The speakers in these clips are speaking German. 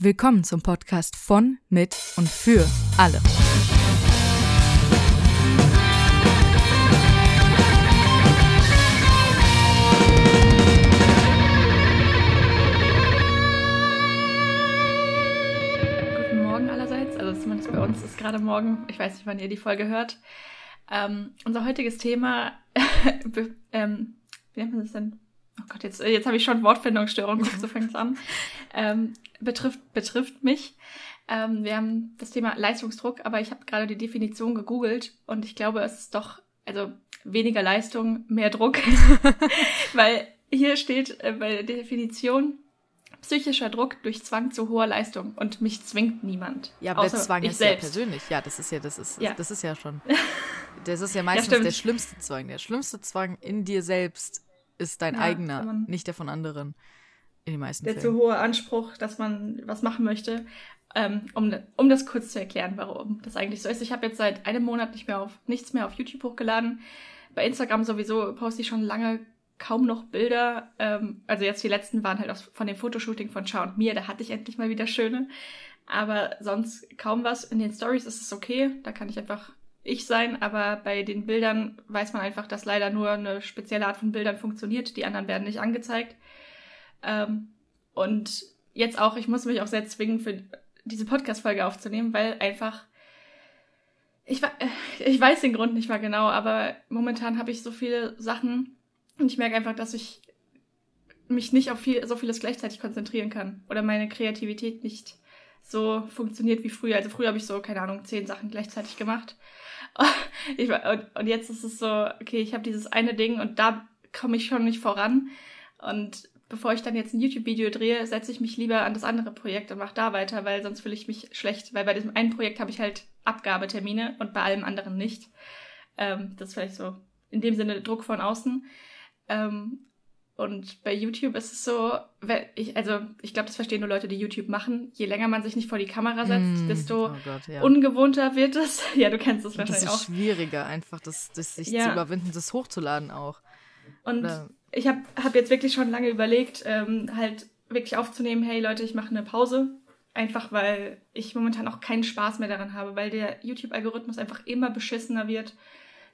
Willkommen zum Podcast von, mit und für alle. Guten Morgen allerseits. Also zumindest bei uns ist gerade morgen. Ich weiß nicht, wann ihr die Folge hört. Ähm, unser heutiges Thema, ähm, wie nennt man das denn? Oh Gott, jetzt, jetzt habe ich schon Wortfindungsstörung, so fängt an. Ähm, betrifft, betrifft mich. Ähm, wir haben das Thema Leistungsdruck, aber ich habe gerade die Definition gegoogelt und ich glaube, es ist doch, also weniger Leistung, mehr Druck. Weil hier steht äh, bei der Definition, psychischer Druck durch Zwang zu hoher Leistung und mich zwingt niemand. Ja, aber der Zwang ist selbst. ja persönlich. Ja, das ist ja, das ist, ja. das ist ja schon. Das ist ja meistens ja, der schlimmste Zwang. Der schlimmste Zwang in dir selbst ist dein ja, eigener, nicht der von anderen. In den meisten der Fällen. zu hohe Anspruch, dass man was machen möchte. Ähm, um, um das kurz zu erklären, warum das eigentlich so ist. Ich habe jetzt seit einem Monat nicht mehr auf nichts mehr auf YouTube hochgeladen. Bei Instagram sowieso poste ich schon lange kaum noch Bilder. Ähm, also jetzt die letzten waren halt aus, von dem Fotoshooting von Chao und mir. Da hatte ich endlich mal wieder schöne. Aber sonst kaum was. In den Stories ist es okay. Da kann ich einfach ich sein. Aber bei den Bildern weiß man einfach, dass leider nur eine spezielle Art von Bildern funktioniert. Die anderen werden nicht angezeigt. Ähm, und jetzt auch, ich muss mich auch sehr zwingen, für diese Podcast-Folge aufzunehmen, weil einfach ich, äh, ich weiß den Grund nicht mal genau, aber momentan habe ich so viele Sachen und ich merke einfach, dass ich mich nicht auf viel, so vieles gleichzeitig konzentrieren kann oder meine Kreativität nicht so funktioniert wie früher. Also früher habe ich so, keine Ahnung, zehn Sachen gleichzeitig gemacht. Ich, und, und jetzt ist es so, okay, ich habe dieses eine Ding und da komme ich schon nicht voran. Und bevor ich dann jetzt ein YouTube-Video drehe, setze ich mich lieber an das andere Projekt und mache da weiter, weil sonst fühle ich mich schlecht, weil bei diesem einen Projekt habe ich halt Abgabetermine und bei allem anderen nicht. Ähm, das ist vielleicht so in dem Sinne Druck von außen. Ähm, und bei YouTube ist es so, ich, also ich glaube, das verstehen nur Leute, die YouTube machen. Je länger man sich nicht vor die Kamera setzt, mm, desto oh Gott, ja. ungewohnter wird es. ja, du kennst das wahrscheinlich auch. Das ist schwieriger, einfach das, das sich ja. zu überwinden, das hochzuladen auch. Und Oder? ich habe hab jetzt wirklich schon lange überlegt, ähm, halt wirklich aufzunehmen, hey Leute, ich mache eine Pause. Einfach weil ich momentan auch keinen Spaß mehr daran habe, weil der YouTube-Algorithmus einfach immer beschissener wird.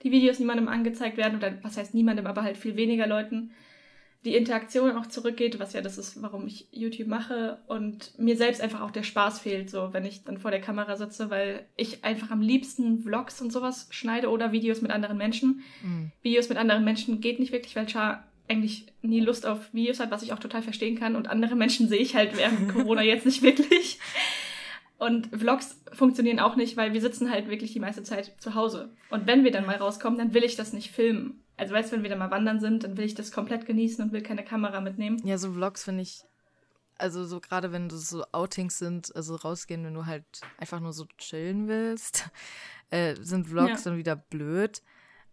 Die Videos niemandem angezeigt werden, oder was heißt niemandem, aber halt viel weniger Leuten die Interaktion auch zurückgeht, was ja das ist, warum ich YouTube mache und mir selbst einfach auch der Spaß fehlt, so wenn ich dann vor der Kamera sitze, weil ich einfach am liebsten Vlogs und sowas schneide oder Videos mit anderen Menschen. Mhm. Videos mit anderen Menschen geht nicht wirklich, weil Char eigentlich nie Lust auf Videos hat, was ich auch total verstehen kann und andere Menschen sehe ich halt während Corona jetzt nicht wirklich. Und Vlogs funktionieren auch nicht, weil wir sitzen halt wirklich die meiste Zeit zu Hause. Und wenn wir dann mal rauskommen, dann will ich das nicht filmen. Also weißt du, wenn wir dann mal wandern sind, dann will ich das komplett genießen und will keine Kamera mitnehmen. Ja, so Vlogs finde ich, also so gerade wenn du so Outings sind, also rausgehen, wenn du halt einfach nur so chillen willst, äh, sind Vlogs ja. dann wieder blöd.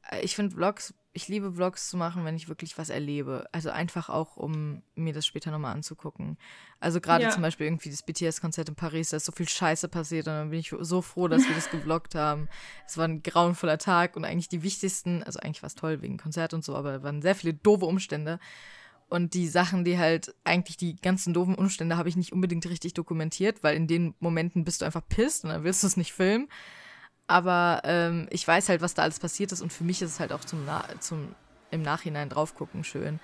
Äh, ich finde Vlogs ich liebe Vlogs zu machen, wenn ich wirklich was erlebe. Also einfach auch, um mir das später nochmal anzugucken. Also gerade ja. zum Beispiel irgendwie das BTS-Konzert in Paris, da ist so viel Scheiße passiert und dann bin ich so froh, dass wir das gevloggt haben. Es war ein grauenvoller Tag und eigentlich die wichtigsten, also eigentlich war es toll wegen Konzert und so, aber es waren sehr viele doofe Umstände. Und die Sachen, die halt, eigentlich die ganzen doofen Umstände habe ich nicht unbedingt richtig dokumentiert, weil in den Momenten bist du einfach pisst und dann willst du es nicht filmen. Aber ähm, ich weiß halt, was da alles passiert ist und für mich ist es halt auch zum, Na zum im Nachhinein drauf gucken schön.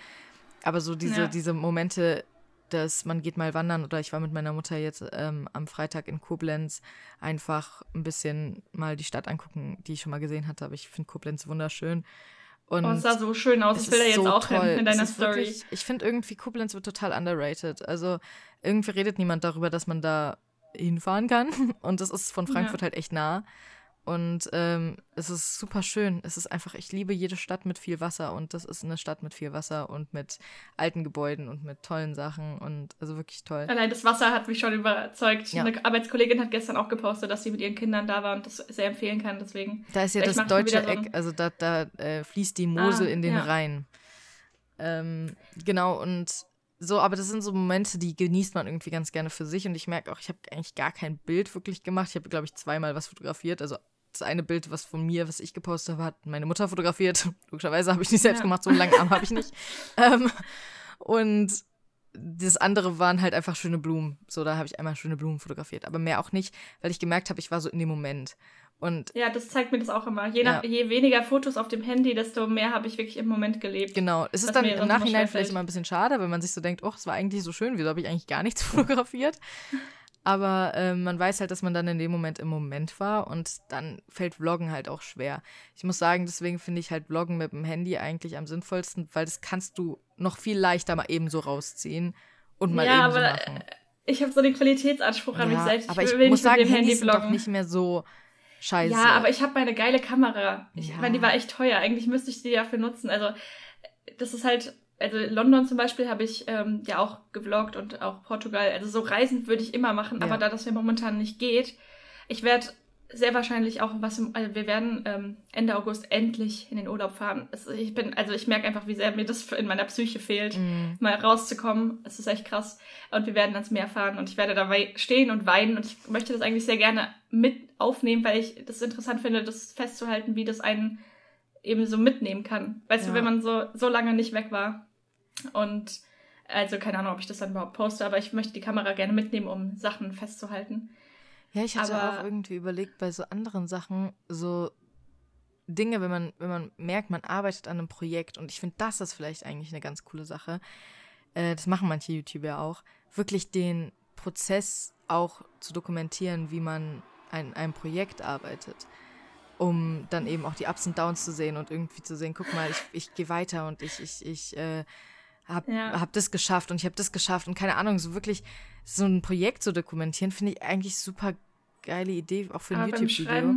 Aber so diese, ja. diese Momente, dass man geht mal wandern oder ich war mit meiner Mutter jetzt ähm, am Freitag in Koblenz einfach ein bisschen mal die Stadt angucken, die ich schon mal gesehen hatte. Aber ich finde Koblenz wunderschön. Und oh, es sah so schön aus. Ich will da jetzt so auch toll. hin in deiner Story. Wirklich, ich finde irgendwie Koblenz wird total underrated. Also irgendwie redet niemand darüber, dass man da hinfahren kann. Und das ist von Frankfurt ja. halt echt nah. Und ähm, es ist super schön. Es ist einfach, ich liebe jede Stadt mit viel Wasser und das ist eine Stadt mit viel Wasser und mit alten Gebäuden und mit tollen Sachen und also wirklich toll. Allein das Wasser hat mich schon überzeugt. Ja. Eine Arbeitskollegin hat gestern auch gepostet, dass sie mit ihren Kindern da war und das sehr empfehlen kann. Deswegen. Da ist ja das deutsche so Eck, also da, da äh, fließt die Mosel ah, in den ja. Rhein. Ähm, genau, und so, aber das sind so Momente, die genießt man irgendwie ganz gerne für sich. Und ich merke auch, ich habe eigentlich gar kein Bild wirklich gemacht. Ich habe, glaube ich, zweimal was fotografiert, also das eine Bild, was von mir, was ich gepostet habe, hat meine Mutter fotografiert. Logischerweise habe ich nicht selbst ja. gemacht, so einen langen Arm habe ich nicht. Ähm, und das andere waren halt einfach schöne Blumen. So, da habe ich einmal schöne Blumen fotografiert. Aber mehr auch nicht, weil ich gemerkt habe, ich war so in dem Moment. Und ja, das zeigt mir das auch immer. Je, nach, ja. je weniger Fotos auf dem Handy, desto mehr habe ich wirklich im Moment gelebt. Genau. Es ist dann im Nachhinein vielleicht immer ein bisschen schade, wenn man sich so denkt, oh, es war eigentlich so schön, wieso habe ich eigentlich gar nichts fotografiert? Aber äh, man weiß halt, dass man dann in dem Moment im Moment war und dann fällt Vloggen halt auch schwer. Ich muss sagen, deswegen finde ich halt Vloggen mit dem Handy eigentlich am sinnvollsten, weil das kannst du noch viel leichter mal eben so rausziehen und mal ja, eben so machen. Ich habe so den Qualitätsanspruch an ja, mich selbst. Ich aber ich muss sagen, Handys sind doch nicht mehr so scheiße. Ja, aber ich habe meine geile Kamera. Ich ja. meine, die war echt teuer. Eigentlich müsste ich die dafür nutzen. Also, das ist halt, also London zum Beispiel habe ich ähm, ja auch gevloggt und auch Portugal. Also so reisend würde ich immer machen, ja. aber da das ja momentan nicht geht, ich werde sehr wahrscheinlich auch was im, also wir werden ähm, Ende August endlich in den Urlaub fahren. Es, ich bin, also ich merke einfach, wie sehr mir das in meiner Psyche fehlt, mm. mal rauszukommen. Es ist echt krass. Und wir werden ans Meer fahren und ich werde dabei stehen und weinen und ich möchte das eigentlich sehr gerne mit aufnehmen, weil ich das interessant finde, das festzuhalten, wie das einen eben so mitnehmen kann. Weißt ja. du, wenn man so, so lange nicht weg war. Und also keine Ahnung, ob ich das dann überhaupt poste, aber ich möchte die Kamera gerne mitnehmen, um Sachen festzuhalten. Ja, ich hatte aber, auch irgendwie überlegt, bei so anderen Sachen, so Dinge, wenn man, wenn man merkt, man arbeitet an einem Projekt und ich finde, das ist vielleicht eigentlich eine ganz coole Sache. Äh, das machen manche YouTuber auch, wirklich den Prozess auch zu dokumentieren, wie man an einem Projekt arbeitet, um dann eben auch die Ups und Downs zu sehen und irgendwie zu sehen, guck mal, ich, ich gehe weiter und ich, ich, ich äh, habe ja. hab das geschafft und ich habe das geschafft und keine Ahnung, so wirklich so ein Projekt zu dokumentieren, finde ich eigentlich super geile Idee, auch für ein YouTube-Video.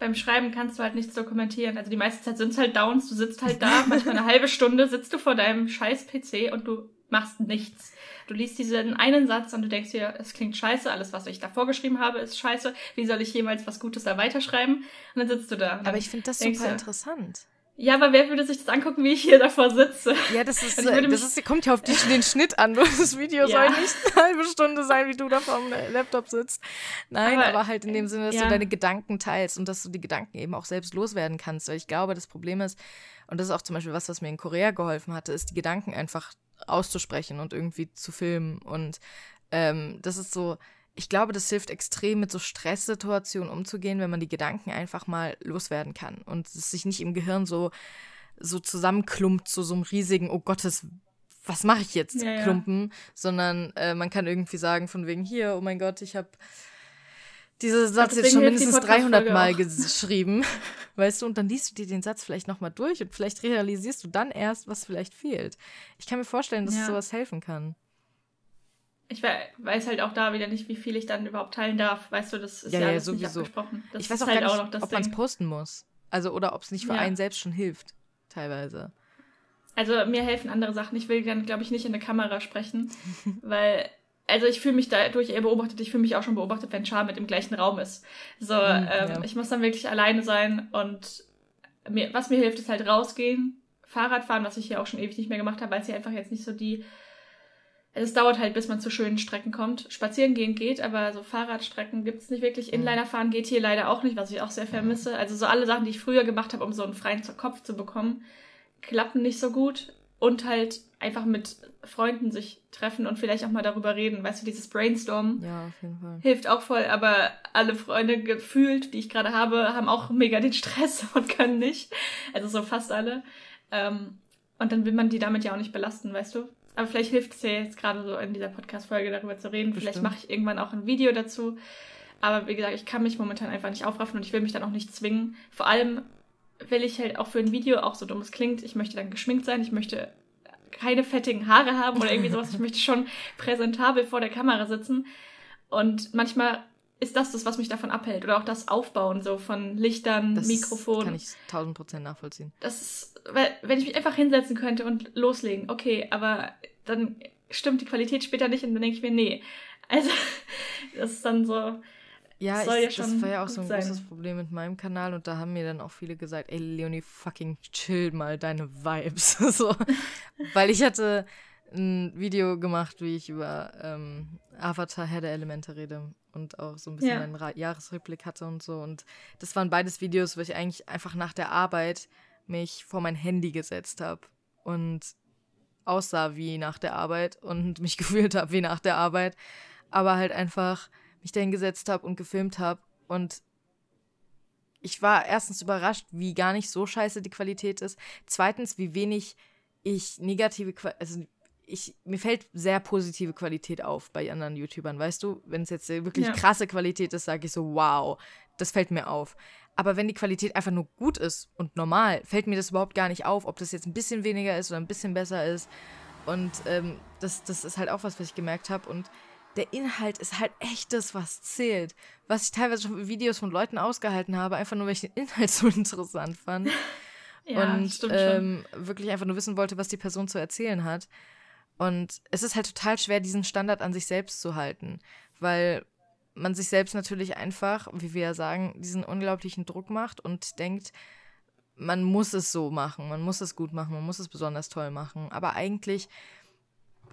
Beim Schreiben kannst du halt nichts dokumentieren. Also die meiste Zeit sind es halt Downs, du sitzt halt da, manchmal eine halbe Stunde sitzt du vor deinem scheiß PC und du machst nichts. Du liest diesen einen Satz und du denkst dir, es klingt scheiße, alles, was ich davor geschrieben habe, ist scheiße. Wie soll ich jemals was Gutes da weiterschreiben? Und dann sitzt du da. Aber ich finde das super interessant. Ja, aber wer würde sich das angucken, wie ich hier davor sitze? Ja, das ist, das ist, kommt ja auf die, den Schnitt an. Das Video ja. soll nicht eine halbe Stunde sein, wie du da vor dem Laptop sitzt. Nein, aber, aber halt in dem Sinne, dass ja. du deine Gedanken teilst und dass du die Gedanken eben auch selbst loswerden kannst. Weil ich glaube, das Problem ist, und das ist auch zum Beispiel was, was mir in Korea geholfen hatte, ist, die Gedanken einfach auszusprechen und irgendwie zu filmen. Und ähm, das ist so, ich glaube, das hilft extrem, mit so Stresssituationen umzugehen, wenn man die Gedanken einfach mal loswerden kann und es sich nicht im Gehirn so, so zusammenklumpt zu so einem riesigen, oh Gottes, was mache ich jetzt, ja, Klumpen, ja. sondern äh, man kann irgendwie sagen, von wegen hier, oh mein Gott, ich habe diese Satz jetzt schon mindestens 300 Mal geschrieben, weißt du, und dann liest du dir den Satz vielleicht nochmal durch und vielleicht realisierst du dann erst, was vielleicht fehlt. Ich kann mir vorstellen, dass ja. sowas helfen kann ich weiß halt auch da wieder nicht, wie viel ich dann überhaupt teilen darf. Weißt du, das ist ja, ja, ja sowieso. nicht abgesprochen. Das ich weiß auch halt gar nicht, ob man es posten muss. Also, oder ob es nicht für ja. einen selbst schon hilft, teilweise. Also, mir helfen andere Sachen. Ich will dann, glaube ich, nicht in der Kamera sprechen, weil, also ich fühle mich dadurch eher beobachtet. Ich fühle mich auch schon beobachtet, wenn Char mit im gleichen Raum ist. So, mhm, ähm, ich muss dann wirklich alleine sein und mir, was mir hilft, ist halt rausgehen, Fahrradfahren, was ich hier auch schon ewig nicht mehr gemacht habe, weil es hier einfach jetzt nicht so die es dauert halt, bis man zu schönen Strecken kommt. Spazieren gehen geht, aber so Fahrradstrecken gibt's nicht wirklich. Inliner fahren geht hier leider auch nicht, was ich auch sehr vermisse. Also so alle Sachen, die ich früher gemacht habe, um so einen freien Kopf zu bekommen, klappen nicht so gut. Und halt einfach mit Freunden sich treffen und vielleicht auch mal darüber reden. Weißt du, dieses Brainstorm ja, hilft auch voll, aber alle Freunde gefühlt, die ich gerade habe, haben auch mega den Stress und können nicht. Also so fast alle. Ähm, und dann will man die damit ja auch nicht belasten, weißt du? Aber vielleicht hilft es ja jetzt gerade so in dieser Podcast-Folge darüber zu reden. Bestimmt. Vielleicht mache ich irgendwann auch ein Video dazu. Aber wie gesagt, ich kann mich momentan einfach nicht aufraffen und ich will mich dann auch nicht zwingen. Vor allem will ich halt auch für ein Video, auch so dumm es klingt, ich möchte dann geschminkt sein, ich möchte keine fettigen Haare haben oder irgendwie sowas. Ich möchte schon präsentabel vor der Kamera sitzen. Und manchmal ist das das, was mich davon abhält. Oder auch das Aufbauen so von Lichtern, das Mikrofon. kann ich tausend Prozent nachvollziehen. Das ist, wenn ich mich einfach hinsetzen könnte und loslegen, okay, aber dann stimmt die Qualität später nicht und dann denke ich mir, nee. Also, das ist dann so. Ja, ich, ja das war ja auch so ein sein. großes Problem mit meinem Kanal und da haben mir dann auch viele gesagt, ey Leonie, fucking chill mal deine Vibes. so. Weil ich hatte ein Video gemacht, wie ich über ähm, Avatar Herr der Elemente rede und auch so ein bisschen ja. einen Ra Jahresrückblick hatte und so. Und das waren beides Videos, wo ich eigentlich einfach nach der Arbeit mich vor mein Handy gesetzt habe und aussah wie nach der Arbeit und mich gefühlt habe wie nach der Arbeit, aber halt einfach mich dahin gesetzt habe und gefilmt habe und ich war erstens überrascht, wie gar nicht so scheiße die Qualität ist. Zweitens, wie wenig ich negative, also ich, mir fällt sehr positive Qualität auf bei anderen YouTubern, weißt du? Wenn es jetzt wirklich ja. krasse Qualität ist, sage ich so, wow, das fällt mir auf. Aber wenn die Qualität einfach nur gut ist und normal, fällt mir das überhaupt gar nicht auf, ob das jetzt ein bisschen weniger ist oder ein bisschen besser ist. Und ähm, das, das ist halt auch was, was ich gemerkt habe. Und der Inhalt ist halt echt das, was zählt. Was ich teilweise schon Videos von Leuten ausgehalten habe, einfach nur, weil ich den Inhalt so interessant fand. ja, und ähm, wirklich einfach nur wissen wollte, was die Person zu erzählen hat. Und es ist halt total schwer, diesen Standard an sich selbst zu halten, weil man sich selbst natürlich einfach, wie wir ja sagen, diesen unglaublichen Druck macht und denkt, man muss es so machen, man muss es gut machen, man muss es besonders toll machen. Aber eigentlich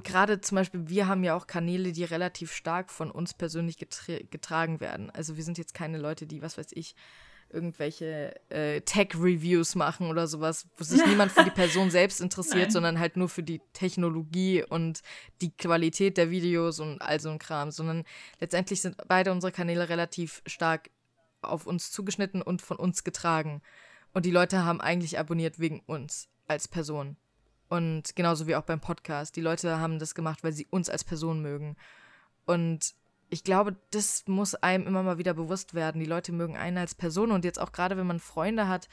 gerade zum Beispiel, wir haben ja auch Kanäle, die relativ stark von uns persönlich getra getragen werden. Also wir sind jetzt keine Leute, die, was weiß ich, irgendwelche äh, Tech-Reviews machen oder sowas, wo sich niemand für die Person selbst interessiert, sondern halt nur für die Technologie und die Qualität der Videos und all so ein Kram, sondern letztendlich sind beide unsere Kanäle relativ stark auf uns zugeschnitten und von uns getragen. Und die Leute haben eigentlich abonniert wegen uns als Person. Und genauso wie auch beim Podcast. Die Leute haben das gemacht, weil sie uns als Person mögen. Und ich glaube, das muss einem immer mal wieder bewusst werden. Die Leute mögen einen als Person und jetzt auch gerade, wenn man Freunde hat,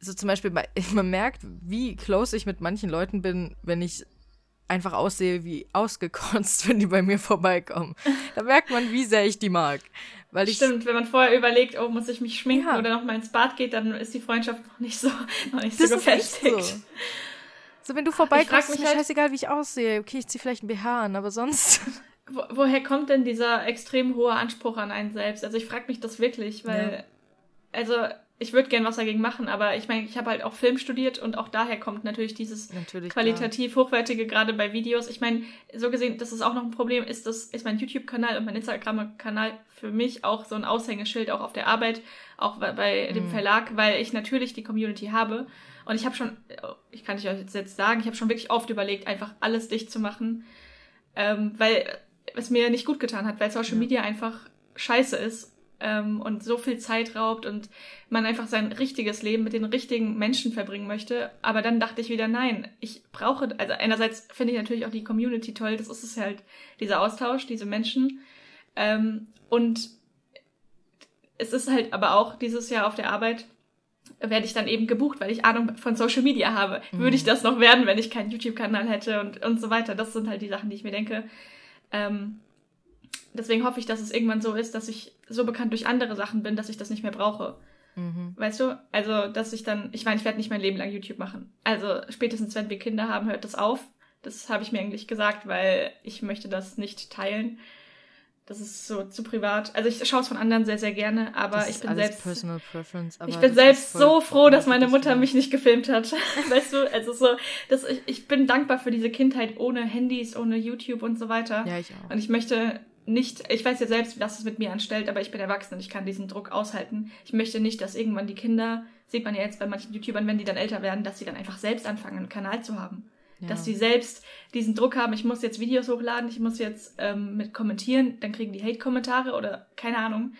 so zum Beispiel, man merkt, wie close ich mit manchen Leuten bin, wenn ich einfach aussehe wie ausgekotzt, wenn die bei mir vorbeikommen. Da merkt man, wie sehr ich die mag. Weil ich Stimmt, wenn man vorher überlegt, oh, muss ich mich schminken ja. oder noch mal ins Bad geht, dann ist die Freundschaft noch nicht so, noch nicht so gefestigt. So, wenn du vorbeikommst, ist mir halt, scheißegal, wie ich aussehe. Okay, ich zieh vielleicht ein BH an, aber sonst. Wo, woher kommt denn dieser extrem hohe Anspruch an einen selbst? Also ich frage mich das wirklich, weil, ja. also ich würde gern was dagegen machen, aber ich meine, ich habe halt auch Film studiert und auch daher kommt natürlich dieses natürlich, qualitativ klar. hochwertige, gerade bei Videos. Ich meine, so gesehen, das ist auch noch ein Problem, ist, das ist mein YouTube-Kanal und mein Instagram-Kanal für mich auch so ein Aushängeschild, auch auf der Arbeit, auch bei, dem mhm. Verlag, weil ich natürlich die Community habe. Und ich habe schon, ich kann euch jetzt sagen, ich habe schon wirklich oft überlegt, einfach alles dicht zu machen, ähm, weil es mir nicht gut getan hat, weil Social ja. Media einfach scheiße ist ähm, und so viel Zeit raubt und man einfach sein richtiges Leben mit den richtigen Menschen verbringen möchte. Aber dann dachte ich wieder, nein, ich brauche, also einerseits finde ich natürlich auch die Community toll, das ist es halt, dieser Austausch, diese Menschen. Ähm, und es ist halt aber auch dieses Jahr auf der Arbeit werde ich dann eben gebucht, weil ich Ahnung von Social Media habe. Mhm. Würde ich das noch werden, wenn ich keinen YouTube-Kanal hätte und, und so weiter. Das sind halt die Sachen, die ich mir denke. Ähm, deswegen hoffe ich, dass es irgendwann so ist, dass ich so bekannt durch andere Sachen bin, dass ich das nicht mehr brauche. Mhm. Weißt du? Also, dass ich dann, ich meine, ich werde nicht mein Leben lang YouTube machen. Also, spätestens wenn wir Kinder haben, hört das auf. Das habe ich mir eigentlich gesagt, weil ich möchte das nicht teilen. Das ist so zu privat. Also ich schaue es von anderen sehr, sehr gerne, aber das ich bin selbst. Personal Preference, ich bin selbst so froh, dass meine Mutter mich nicht gefilmt hat. weißt du, also so, dass ich, ich bin dankbar für diese Kindheit ohne Handys, ohne YouTube und so weiter. Ja, ich auch. Und ich möchte nicht, ich weiß ja selbst, was es mit mir anstellt, aber ich bin erwachsen und ich kann diesen Druck aushalten. Ich möchte nicht, dass irgendwann die Kinder, sieht man ja jetzt bei manchen YouTubern, wenn die dann älter werden, dass sie dann einfach selbst anfangen, einen Kanal zu haben. Ja. Dass sie selbst diesen Druck haben, ich muss jetzt Videos hochladen, ich muss jetzt ähm, mit kommentieren, dann kriegen die Hate-Kommentare oder keine Ahnung.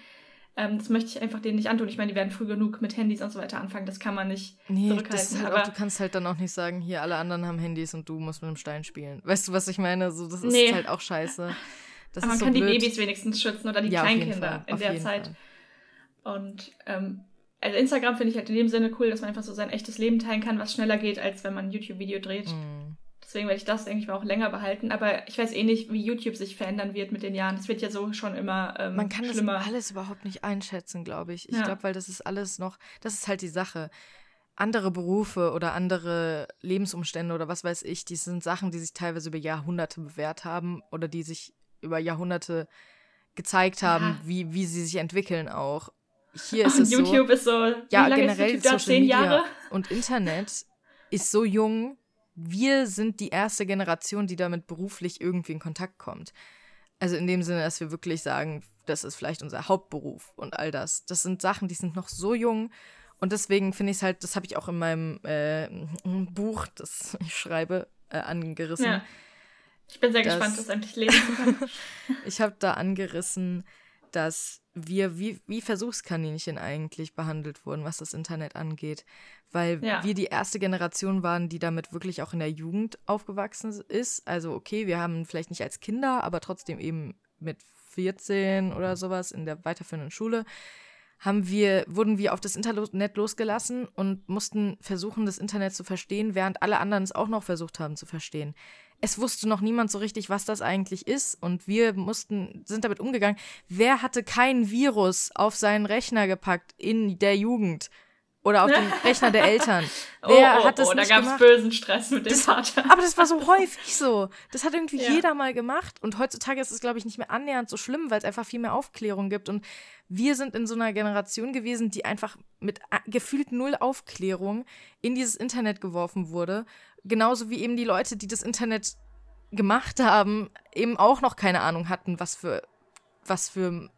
Ähm, das möchte ich einfach denen nicht antun. Ich meine, die werden früh genug mit Handys und so weiter anfangen. Das kann man nicht nee, zurückhalten. Das ist halt auch, du kannst halt dann auch nicht sagen, hier alle anderen haben Handys und du musst mit einem Stein spielen. Weißt du, was ich meine? So, das ist nee. halt auch scheiße. Das Aber man so kann blöd. die Babys wenigstens schützen oder die ja, Kleinkinder in der Zeit. Fall. Und ähm, also Instagram finde ich halt in dem Sinne cool, dass man einfach so sein echtes Leben teilen kann, was schneller geht, als wenn man ein YouTube-Video dreht. Mm. Deswegen werde ich das, denke ich mal, auch länger behalten. Aber ich weiß eh nicht, wie YouTube sich verändern wird mit den Jahren. Es wird ja so schon immer ähm, Man kann schlimmer. das alles überhaupt nicht einschätzen, glaube ich. Ich ja. glaube, weil das ist alles noch, das ist halt die Sache. Andere Berufe oder andere Lebensumstände oder was weiß ich, die sind Sachen, die sich teilweise über Jahrhunderte bewährt haben oder die sich über Jahrhunderte gezeigt haben, ja. wie, wie sie sich entwickeln auch hier ist und es YouTube so, ist so, ja, generell Social Zehn Media Jahre? und Internet ist so jung. Wir sind die erste Generation, die damit beruflich irgendwie in Kontakt kommt. Also in dem Sinne, dass wir wirklich sagen, das ist vielleicht unser Hauptberuf und all das. Das sind Sachen, die sind noch so jung. Und deswegen finde ich es halt, das habe ich auch in meinem äh, Buch, das ich schreibe, äh, angerissen. Ja. Ich bin sehr dass, gespannt, das endlich lesen zu können. ich habe da angerissen, dass wir wie, wie Versuchskaninchen eigentlich behandelt wurden, was das Internet angeht. Weil ja. wir die erste Generation waren, die damit wirklich auch in der Jugend aufgewachsen ist. Also okay, wir haben vielleicht nicht als Kinder, aber trotzdem eben mit 14 oder sowas in der weiterführenden Schule haben wir, wurden wir auf das Internet losgelassen und mussten versuchen, das Internet zu verstehen, während alle anderen es auch noch versucht haben zu verstehen es wusste noch niemand so richtig, was das eigentlich ist. Und wir mussten, sind damit umgegangen. Wer hatte kein Virus auf seinen Rechner gepackt in der Jugend? Oder auf den Rechner der Eltern. Wer oh, oh, hat das oh, nicht da gab's bösen Stress mit dem das, Vater. Aber das war so häufig so. Das hat irgendwie ja. jeder mal gemacht. Und heutzutage ist es, glaube ich, nicht mehr annähernd so schlimm, weil es einfach viel mehr Aufklärung gibt. Und wir sind in so einer Generation gewesen, die einfach mit gefühlt null Aufklärung in dieses Internet geworfen wurde genauso wie eben die Leute, die das Internet gemacht haben, eben auch noch keine Ahnung hatten, was für, was für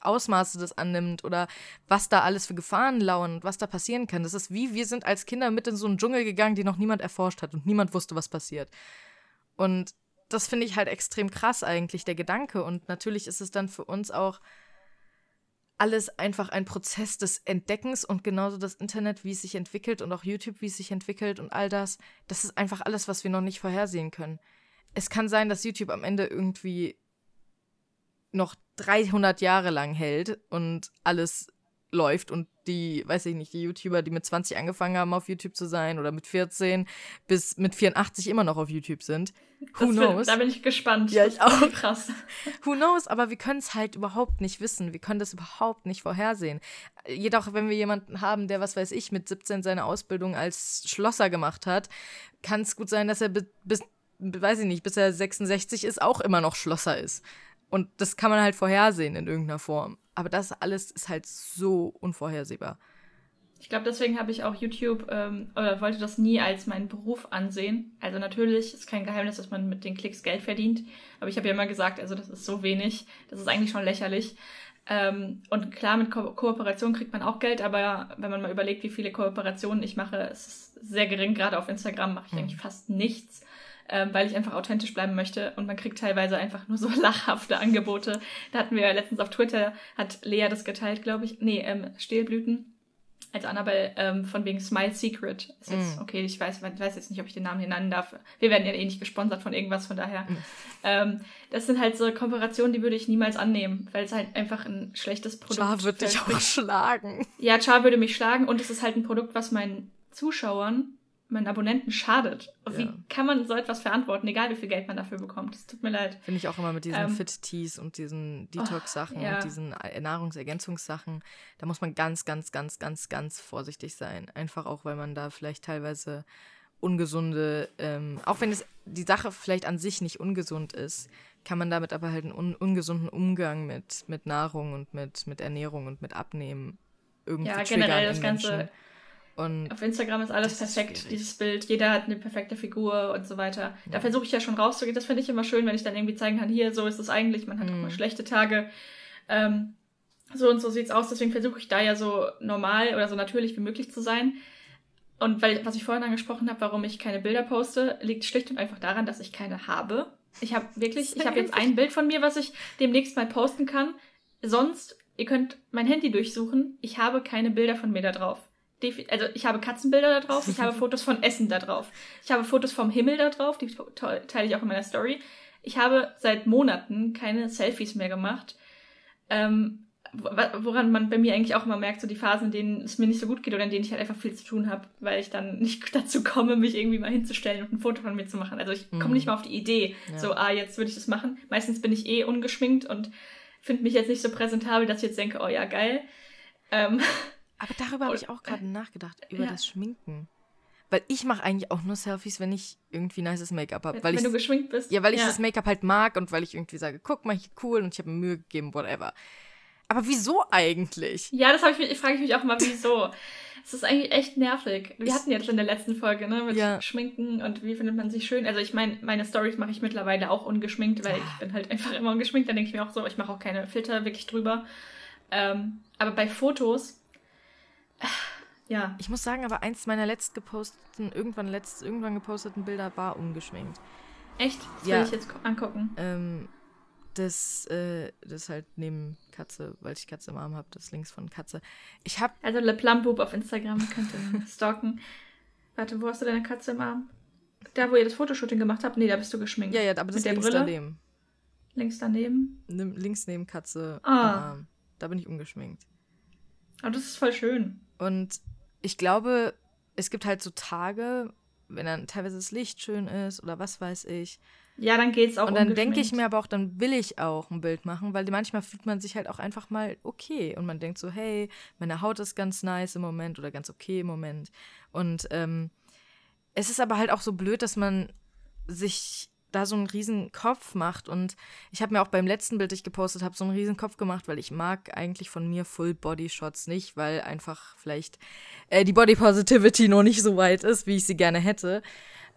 Ausmaße das annimmt oder was da alles für Gefahren lauern und was da passieren kann. Das ist wie, wir sind als Kinder mit in so einen Dschungel gegangen, den noch niemand erforscht hat und niemand wusste, was passiert. Und das finde ich halt extrem krass eigentlich, der Gedanke. Und natürlich ist es dann für uns auch alles einfach ein Prozess des Entdeckens und genauso das Internet, wie es sich entwickelt und auch YouTube, wie es sich entwickelt und all das. Das ist einfach alles, was wir noch nicht vorhersehen können. Es kann sein, dass YouTube am Ende irgendwie noch 300 Jahre lang hält und alles läuft und die, weiß ich nicht, die YouTuber, die mit 20 angefangen haben, auf YouTube zu sein oder mit 14 bis mit 84 immer noch auf YouTube sind. Who das knows? Bin, da bin ich gespannt. Ja, ich auch. Krass. Who knows? Aber wir können es halt überhaupt nicht wissen. Wir können das überhaupt nicht vorhersehen. Jedoch, wenn wir jemanden haben, der, was weiß ich, mit 17 seine Ausbildung als Schlosser gemacht hat, kann es gut sein, dass er bis, weiß ich nicht, bis er 66 ist, auch immer noch Schlosser ist. Und das kann man halt vorhersehen in irgendeiner Form. Aber das alles ist halt so unvorhersehbar. Ich glaube, deswegen habe ich auch YouTube ähm, oder wollte das nie als meinen Beruf ansehen. Also natürlich ist kein Geheimnis, dass man mit den Klicks Geld verdient. Aber ich habe ja immer gesagt, also das ist so wenig, das ist eigentlich schon lächerlich. Ähm, und klar, mit Ko Kooperation kriegt man auch Geld, aber wenn man mal überlegt, wie viele Kooperationen ich mache, ist es sehr gering. Gerade auf Instagram mache ich hm. eigentlich fast nichts ähm, weil ich einfach authentisch bleiben möchte. Und man kriegt teilweise einfach nur so lachhafte Angebote. Da hatten wir letztens auf Twitter, hat Lea das geteilt, glaube ich. Nee, ähm, Stehlblüten als Annabelle ähm, von wegen Smile Secret. Ist jetzt, mm. okay, ich weiß, ich weiß jetzt nicht, ob ich den Namen hier nennen darf. Wir werden ja eh nicht gesponsert von irgendwas, von daher. Mm. Ähm, das sind halt so Kooperationen, die würde ich niemals annehmen, weil es halt einfach ein schlechtes Produkt ist. Char würde dich auch schlagen. Ja, Char würde mich schlagen und es ist halt ein Produkt, was meinen Zuschauern meinen Abonnenten schadet. Ja. Wie kann man so etwas verantworten, egal wie viel Geld man dafür bekommt? Es tut mir leid. Finde ich auch immer mit diesen ähm, Fit-Teas und diesen Detox-Sachen oh, ja. und diesen Nahrungsergänzungssachen. Da muss man ganz, ganz, ganz, ganz, ganz vorsichtig sein. Einfach auch, weil man da vielleicht teilweise ungesunde, ähm, auch wenn es die Sache vielleicht an sich nicht ungesund ist, kann man damit aber halt einen un ungesunden Umgang mit, mit Nahrung und mit, mit Ernährung und mit Abnehmen irgendwie Ja, generell das Ganze. Und Auf Instagram ist alles perfekt, ist dieses Bild. Jeder hat eine perfekte Figur und so weiter. Ja. Da versuche ich ja schon rauszugehen. Das finde ich immer schön, wenn ich dann irgendwie zeigen kann, hier, so ist es eigentlich. Man hat mhm. auch mal schlechte Tage. Ähm, so und so sieht's aus. Deswegen versuche ich da ja so normal oder so natürlich wie möglich zu sein. Und weil, was ich vorhin angesprochen habe, warum ich keine Bilder poste, liegt schlicht und einfach daran, dass ich keine habe. Ich habe wirklich, ich habe jetzt ein Bild von mir, was ich demnächst mal posten kann. Sonst, ihr könnt mein Handy durchsuchen. Ich habe keine Bilder von mir da drauf also ich habe Katzenbilder da drauf, ich habe Fotos von Essen da drauf, ich habe Fotos vom Himmel da drauf, die teile ich auch in meiner Story. Ich habe seit Monaten keine Selfies mehr gemacht, ähm, woran man bei mir eigentlich auch immer merkt, so die Phasen, in denen es mir nicht so gut geht oder in denen ich halt einfach viel zu tun habe, weil ich dann nicht dazu komme, mich irgendwie mal hinzustellen und ein Foto von mir zu machen. Also ich komme mhm. nicht mal auf die Idee, ja. so, ah, jetzt würde ich das machen. Meistens bin ich eh ungeschminkt und finde mich jetzt nicht so präsentabel, dass ich jetzt denke, oh ja, geil. Ähm, aber darüber habe ich auch gerade nachgedacht, über ja. das Schminken. Weil ich mache eigentlich auch nur Selfies, wenn ich irgendwie nices Make-up habe. Wenn, wenn du geschminkt bist. Ja, weil ich ja. das Make-up halt mag und weil ich irgendwie sage, guck mal, ich cool und ich habe mir Mühe gegeben, whatever. Aber wieso eigentlich? Ja, das ich, frage ich mich auch mal, wieso. Es ist eigentlich echt nervig. Wir hatten jetzt in der letzten Folge, ne, mit ja. Schminken und wie findet man sich schön. Also ich meine, meine Stories mache ich mittlerweile auch ungeschminkt, weil ich bin halt einfach immer ungeschminkt. Da denke ich mir auch so, ich mache auch keine Filter wirklich drüber. Ähm, aber bei Fotos ja. Ich muss sagen, aber eins meiner letzt geposteten, irgendwann letzt, irgendwann geposteten Bilder war ungeschminkt. Echt? Das ja. will ich jetzt angucken. Ähm, das, äh, das halt neben Katze, weil ich Katze im Arm habe, das links von Katze. Ich habe Also Le Plumboob auf Instagram könnt ihr stalken. Warte, wo hast du deine Katze im Arm? Da, wo ihr das Fotoshooting gemacht habt? Nee, da bist du geschminkt. Ja, ja, aber das ist links Brille? daneben. Links daneben? Links neben Katze ah. Da bin ich ungeschminkt. Aber das ist voll schön. Und ich glaube, es gibt halt so Tage, wenn dann teilweise das Licht schön ist oder was weiß ich. Ja, dann geht's auch Und dann denke ich mir aber auch, dann will ich auch ein Bild machen, weil manchmal fühlt man sich halt auch einfach mal okay und man denkt so, hey, meine Haut ist ganz nice im Moment oder ganz okay im Moment. Und ähm, es ist aber halt auch so blöd, dass man sich da so einen riesen Kopf macht. Und ich habe mir auch beim letzten Bild, das ich gepostet habe, so einen riesen Kopf gemacht, weil ich mag eigentlich von mir Full-Body-Shots nicht, weil einfach vielleicht äh, die Body Positivity noch nicht so weit ist, wie ich sie gerne hätte.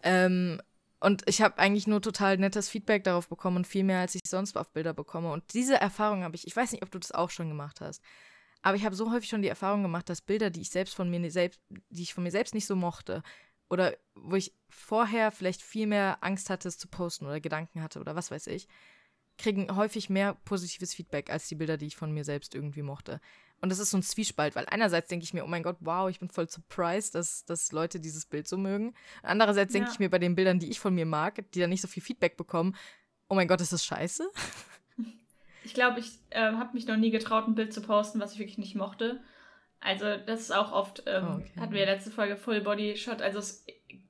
Ähm, und ich habe eigentlich nur total nettes Feedback darauf bekommen und viel mehr, als ich sonst auf Bilder bekomme. Und diese Erfahrung habe ich, ich weiß nicht, ob du das auch schon gemacht hast, aber ich habe so häufig schon die Erfahrung gemacht, dass Bilder, die ich selbst von mir selbst, die ich von mir selbst nicht so mochte, oder wo ich vorher vielleicht viel mehr Angst hatte, es zu posten oder Gedanken hatte oder was weiß ich, kriegen häufig mehr positives Feedback als die Bilder, die ich von mir selbst irgendwie mochte. Und das ist so ein Zwiespalt, weil einerseits denke ich mir, oh mein Gott, wow, ich bin voll surprised, dass, dass Leute dieses Bild so mögen. Andererseits denke ja. ich mir bei den Bildern, die ich von mir mag, die dann nicht so viel Feedback bekommen, oh mein Gott, ist das scheiße? Ich glaube, ich äh, habe mich noch nie getraut, ein Bild zu posten, was ich wirklich nicht mochte. Also das ist auch oft, ähm, oh, okay. hatten wir ja letzte Folge Full Body Shot, also es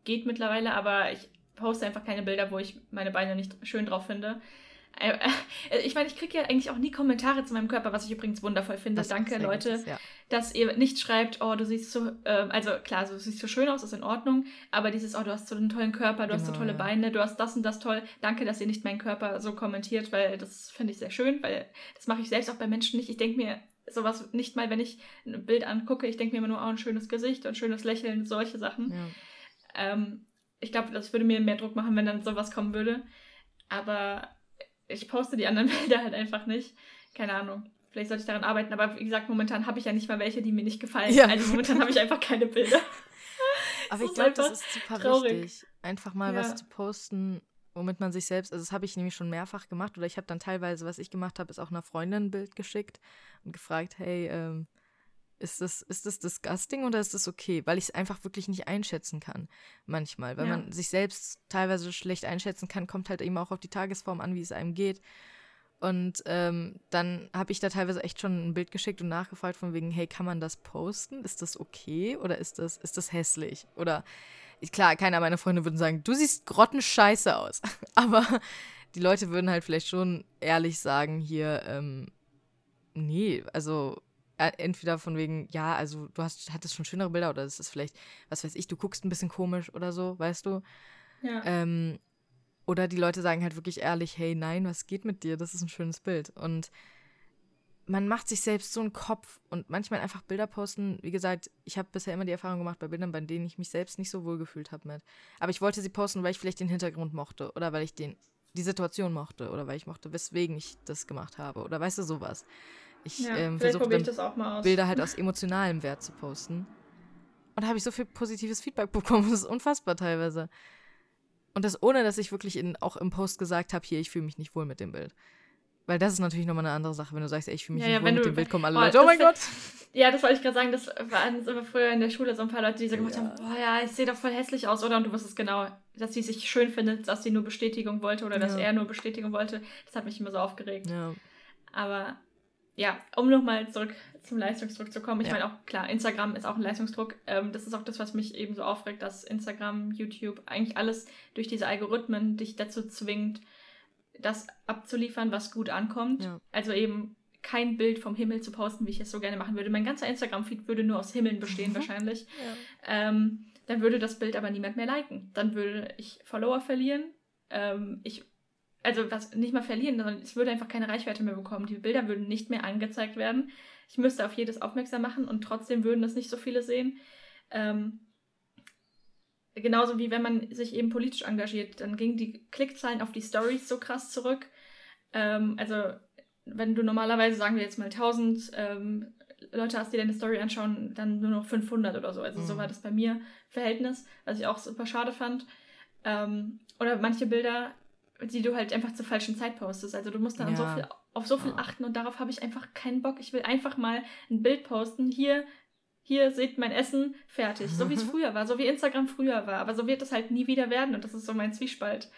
geht mittlerweile, aber ich poste einfach keine Bilder, wo ich meine Beine nicht schön drauf finde. Äh, äh, ich meine, ich kriege ja eigentlich auch nie Kommentare zu meinem Körper, was ich übrigens wundervoll finde. Das Danke, Leute, ist, ja. dass ihr nicht schreibt, oh, du siehst so, äh, also klar, du siehst so schön aus, ist in Ordnung, aber dieses, oh, du hast so einen tollen Körper, du genau, hast so genau, tolle ja. Beine, du hast das und das toll. Danke, dass ihr nicht meinen Körper so kommentiert, weil das finde ich sehr schön, weil das mache ich selbst auch bei Menschen nicht. Ich denke mir, sowas nicht mal, wenn ich ein Bild angucke, ich denke mir immer nur, oh, ein schönes Gesicht und schönes Lächeln, solche Sachen. Ja. Ähm, ich glaube, das würde mir mehr Druck machen, wenn dann sowas kommen würde. Aber ich poste die anderen Bilder halt einfach nicht. Keine Ahnung. Vielleicht sollte ich daran arbeiten. Aber wie gesagt, momentan habe ich ja nicht mal welche, die mir nicht gefallen. Ja. Also momentan habe ich einfach keine Bilder. Aber ich glaube, das ist super traurig. wichtig. Einfach mal ja. was zu posten, womit man sich selbst, also das habe ich nämlich schon mehrfach gemacht oder ich habe dann teilweise, was ich gemacht habe, ist auch einer Freundin ein Bild geschickt und gefragt, hey, ähm, ist das, ist das disgusting oder ist das okay? Weil ich es einfach wirklich nicht einschätzen kann, manchmal. Weil ja. man sich selbst teilweise schlecht einschätzen kann, kommt halt eben auch auf die Tagesform an, wie es einem geht. Und ähm, dann habe ich da teilweise echt schon ein Bild geschickt und nachgefragt von wegen, hey, kann man das posten? Ist das okay oder ist das, ist das hässlich? Oder klar, keiner meiner Freunde würden sagen, du siehst grottenscheiße aus. Aber die Leute würden halt vielleicht schon ehrlich sagen, hier, ähm, nee, also äh, entweder von wegen, ja, also du hast, hattest schon schönere Bilder oder es ist vielleicht, was weiß ich, du guckst ein bisschen komisch oder so, weißt du? Ja. Ähm, oder die Leute sagen halt wirklich ehrlich, hey, nein, was geht mit dir? Das ist ein schönes Bild. Und man macht sich selbst so einen Kopf und manchmal einfach Bilder posten. Wie gesagt, ich habe bisher immer die Erfahrung gemacht bei Bildern, bei denen ich mich selbst nicht so wohl gefühlt habe mit. Aber ich wollte sie posten, weil ich vielleicht den Hintergrund mochte oder weil ich den, die Situation mochte oder weil ich mochte, weswegen ich das gemacht habe oder weißt du, sowas. Ich ja, ähm, versuche Bilder halt aus emotionalem Wert zu posten. Und da habe ich so viel positives Feedback bekommen. Das ist unfassbar teilweise. Und das ohne, dass ich wirklich in, auch im Post gesagt habe, hier, ich fühle mich nicht wohl mit dem Bild. Weil das ist natürlich nochmal eine andere Sache, wenn du sagst, ey, ich fühle mich ja, nicht ja, wohl mit du, dem Bild, kommen alle oh, Leute, oh mein Gott. Ja, das wollte ich gerade sagen, das waren immer früher in der Schule so ein paar Leute, die so gemacht ja. haben, boah ja, ich sehe doch voll hässlich aus, oder? Und du wusstest genau, dass sie sich schön findet, dass sie nur Bestätigung wollte oder dass er nur Bestätigung wollte. Das hat mich immer so aufgeregt. Ja. Aber ja, um nochmal zurück zum Leistungsdruck zu kommen. Ich ja. meine auch, klar, Instagram ist auch ein Leistungsdruck. Ähm, das ist auch das, was mich eben so aufregt, dass Instagram, YouTube, eigentlich alles durch diese Algorithmen dich dazu zwingt, das abzuliefern, was gut ankommt. Ja. Also eben kein Bild vom Himmel zu posten, wie ich es so gerne machen würde. Mein ganzer Instagram-Feed würde nur aus Himmeln bestehen, mhm. wahrscheinlich. Ja. Ähm, dann würde das Bild aber niemand mehr liken. Dann würde ich Follower verlieren. Ähm, ich also was nicht mal verlieren, sondern es würde einfach keine Reichweite mehr bekommen. Die Bilder würden nicht mehr angezeigt werden. Ich müsste auf jedes aufmerksam machen und trotzdem würden das nicht so viele sehen. Ähm, genauso wie wenn man sich eben politisch engagiert, dann gingen die Klickzahlen auf die Stories so krass zurück. Ähm, also wenn du normalerweise, sagen wir jetzt mal 1000 ähm, Leute hast, die deine Story anschauen, dann nur noch 500 oder so. Also mhm. so war das bei mir Verhältnis, was ich auch super schade fand. Ähm, oder manche Bilder, die du halt einfach zur falschen Zeit postest. Also du musst dann ja. so viel, auf so viel achten und darauf habe ich einfach keinen Bock. Ich will einfach mal ein Bild posten. Hier, hier seht mein Essen, fertig. So wie es früher war, so wie Instagram früher war. Aber so wird es halt nie wieder werden und das ist so mein Zwiespalt,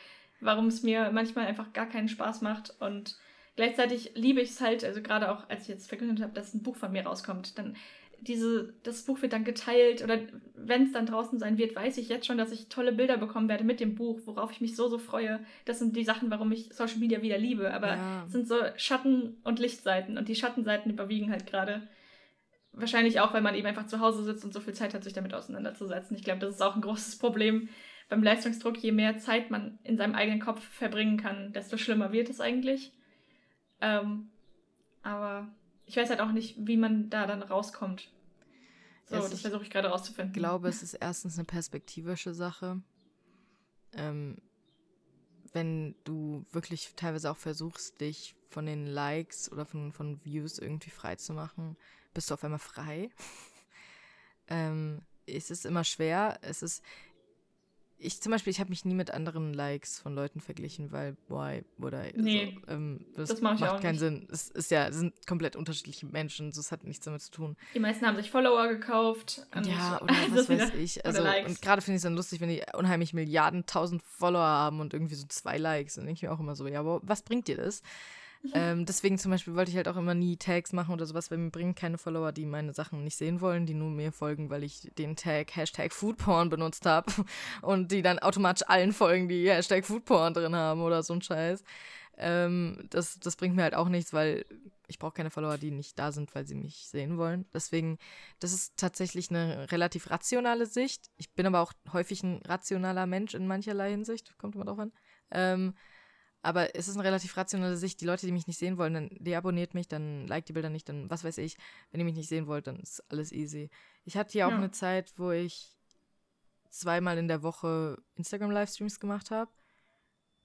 warum es mir manchmal einfach gar keinen Spaß macht und gleichzeitig liebe ich es halt, also gerade auch als ich jetzt verkündet habe, dass ein Buch von mir rauskommt, dann diese, das Buch wird dann geteilt oder wenn es dann draußen sein wird, weiß ich jetzt schon, dass ich tolle Bilder bekommen werde mit dem Buch, worauf ich mich so, so freue. Das sind die Sachen, warum ich Social Media wieder liebe. Aber ja. es sind so Schatten- und Lichtseiten und die Schattenseiten überwiegen halt gerade. Wahrscheinlich auch, weil man eben einfach zu Hause sitzt und so viel Zeit hat, sich damit auseinanderzusetzen. Ich glaube, das ist auch ein großes Problem beim Leistungsdruck. Je mehr Zeit man in seinem eigenen Kopf verbringen kann, desto schlimmer wird es eigentlich. Ähm, aber ich weiß halt auch nicht, wie man da dann rauskommt. So, yes, das versuche ich gerade rauszufinden. Ich glaube, es ist erstens eine perspektivische Sache. Ähm, wenn du wirklich teilweise auch versuchst, dich von den Likes oder von, von Views irgendwie frei zu machen, bist du auf einmal frei. ähm, es ist immer schwer. Es ist, ich zum Beispiel, ich habe mich nie mit anderen Likes von Leuten verglichen, weil, why, oder nee, so, ähm, das, das macht keinen nicht. Sinn. Es ist ja, es sind komplett unterschiedliche Menschen, so, es hat nichts damit zu tun. Die meisten haben sich Follower gekauft. Ja, oder was weiß ich. Also, und gerade finde ich es dann lustig, wenn die unheimlich Milliarden, tausend Follower haben und irgendwie so zwei Likes. Dann denke ich mir auch immer so, ja, aber was bringt dir das? Ähm, deswegen zum Beispiel wollte ich halt auch immer nie Tags machen oder sowas, weil mir bringen keine Follower, die meine Sachen nicht sehen wollen, die nur mir folgen, weil ich den Tag Hashtag Foodporn benutzt habe und die dann automatisch allen folgen, die Hashtag Foodporn drin haben oder so ein Scheiß. Ähm, das, das bringt mir halt auch nichts, weil ich brauche keine Follower, die nicht da sind, weil sie mich sehen wollen. Deswegen, das ist tatsächlich eine relativ rationale Sicht. Ich bin aber auch häufig ein rationaler Mensch in mancherlei Hinsicht, kommt immer drauf an. Ähm, aber es ist eine relativ rationale Sicht. Die Leute, die mich nicht sehen wollen, dann deabonniert mich, dann liked die Bilder nicht, dann was weiß ich. Wenn ihr mich nicht sehen wollt, dann ist alles easy. Ich hatte ja auch ja. eine Zeit, wo ich zweimal in der Woche Instagram-Livestreams gemacht habe.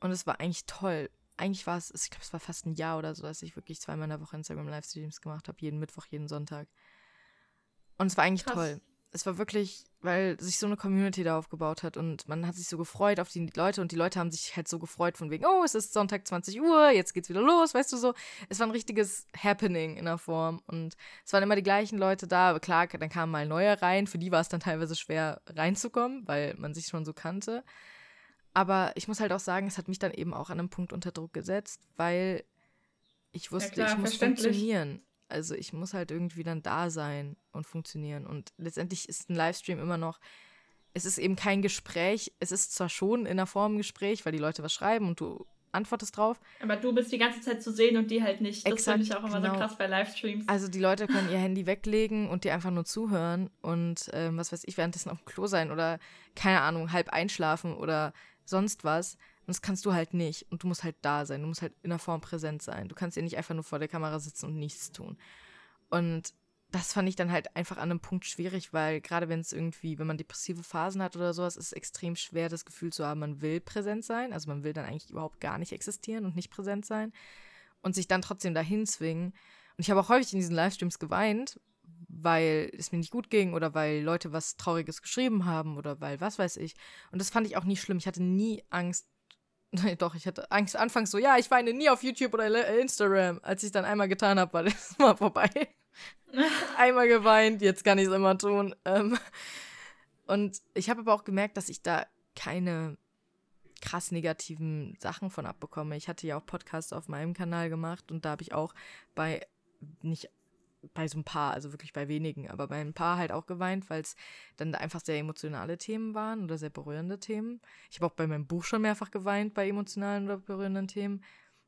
Und es war eigentlich toll. Eigentlich war es, ich glaube, es war fast ein Jahr oder so, dass ich wirklich zweimal in der Woche Instagram-Livestreams gemacht habe. Jeden Mittwoch, jeden Sonntag. Und es war eigentlich Krass. toll es war wirklich, weil sich so eine Community da aufgebaut hat und man hat sich so gefreut auf die Leute und die Leute haben sich halt so gefreut von wegen, oh, es ist Sonntag 20 Uhr, jetzt geht's wieder los, weißt du so. Es war ein richtiges Happening in der Form und es waren immer die gleichen Leute da. Aber klar, dann kamen mal neue rein, für die war es dann teilweise schwer reinzukommen, weil man sich schon so kannte. Aber ich muss halt auch sagen, es hat mich dann eben auch an einem Punkt unter Druck gesetzt, weil ich wusste, ja, klar, ich muss funktionieren. Also ich muss halt irgendwie dann da sein und funktionieren. Und letztendlich ist ein Livestream immer noch, es ist eben kein Gespräch. Es ist zwar schon in der Form ein Gespräch, weil die Leute was schreiben und du antwortest drauf. Aber du bist die ganze Zeit zu sehen und die halt nicht. Das finde ich auch immer genau. so krass bei Livestreams. Also die Leute können ihr Handy weglegen und dir einfach nur zuhören und ähm, was weiß ich, währenddessen auf dem Klo sein oder keine Ahnung, halb einschlafen oder sonst was. Und das kannst du halt nicht. Und du musst halt da sein. Du musst halt in der Form präsent sein. Du kannst ja nicht einfach nur vor der Kamera sitzen und nichts tun. Und das fand ich dann halt einfach an einem Punkt schwierig, weil gerade wenn es irgendwie, wenn man depressive Phasen hat oder sowas, ist es extrem schwer, das Gefühl zu haben, man will präsent sein. Also man will dann eigentlich überhaupt gar nicht existieren und nicht präsent sein. Und sich dann trotzdem dahin zwingen. Und ich habe auch häufig in diesen Livestreams geweint, weil es mir nicht gut ging oder weil Leute was Trauriges geschrieben haben oder weil was weiß ich. Und das fand ich auch nie schlimm. Ich hatte nie Angst, Nee, doch, ich hatte Angst anfangs so, ja, ich weine nie auf YouTube oder Instagram. Als ich dann einmal getan habe, war das mal vorbei. einmal geweint, jetzt kann ich es immer tun. Ähm, und ich habe aber auch gemerkt, dass ich da keine krass negativen Sachen von abbekomme. Ich hatte ja auch Podcasts auf meinem Kanal gemacht und da habe ich auch bei nicht bei so ein paar, also wirklich bei wenigen, aber bei ein paar halt auch geweint, weil es dann einfach sehr emotionale Themen waren oder sehr berührende Themen. Ich habe auch bei meinem Buch schon mehrfach geweint bei emotionalen oder berührenden Themen.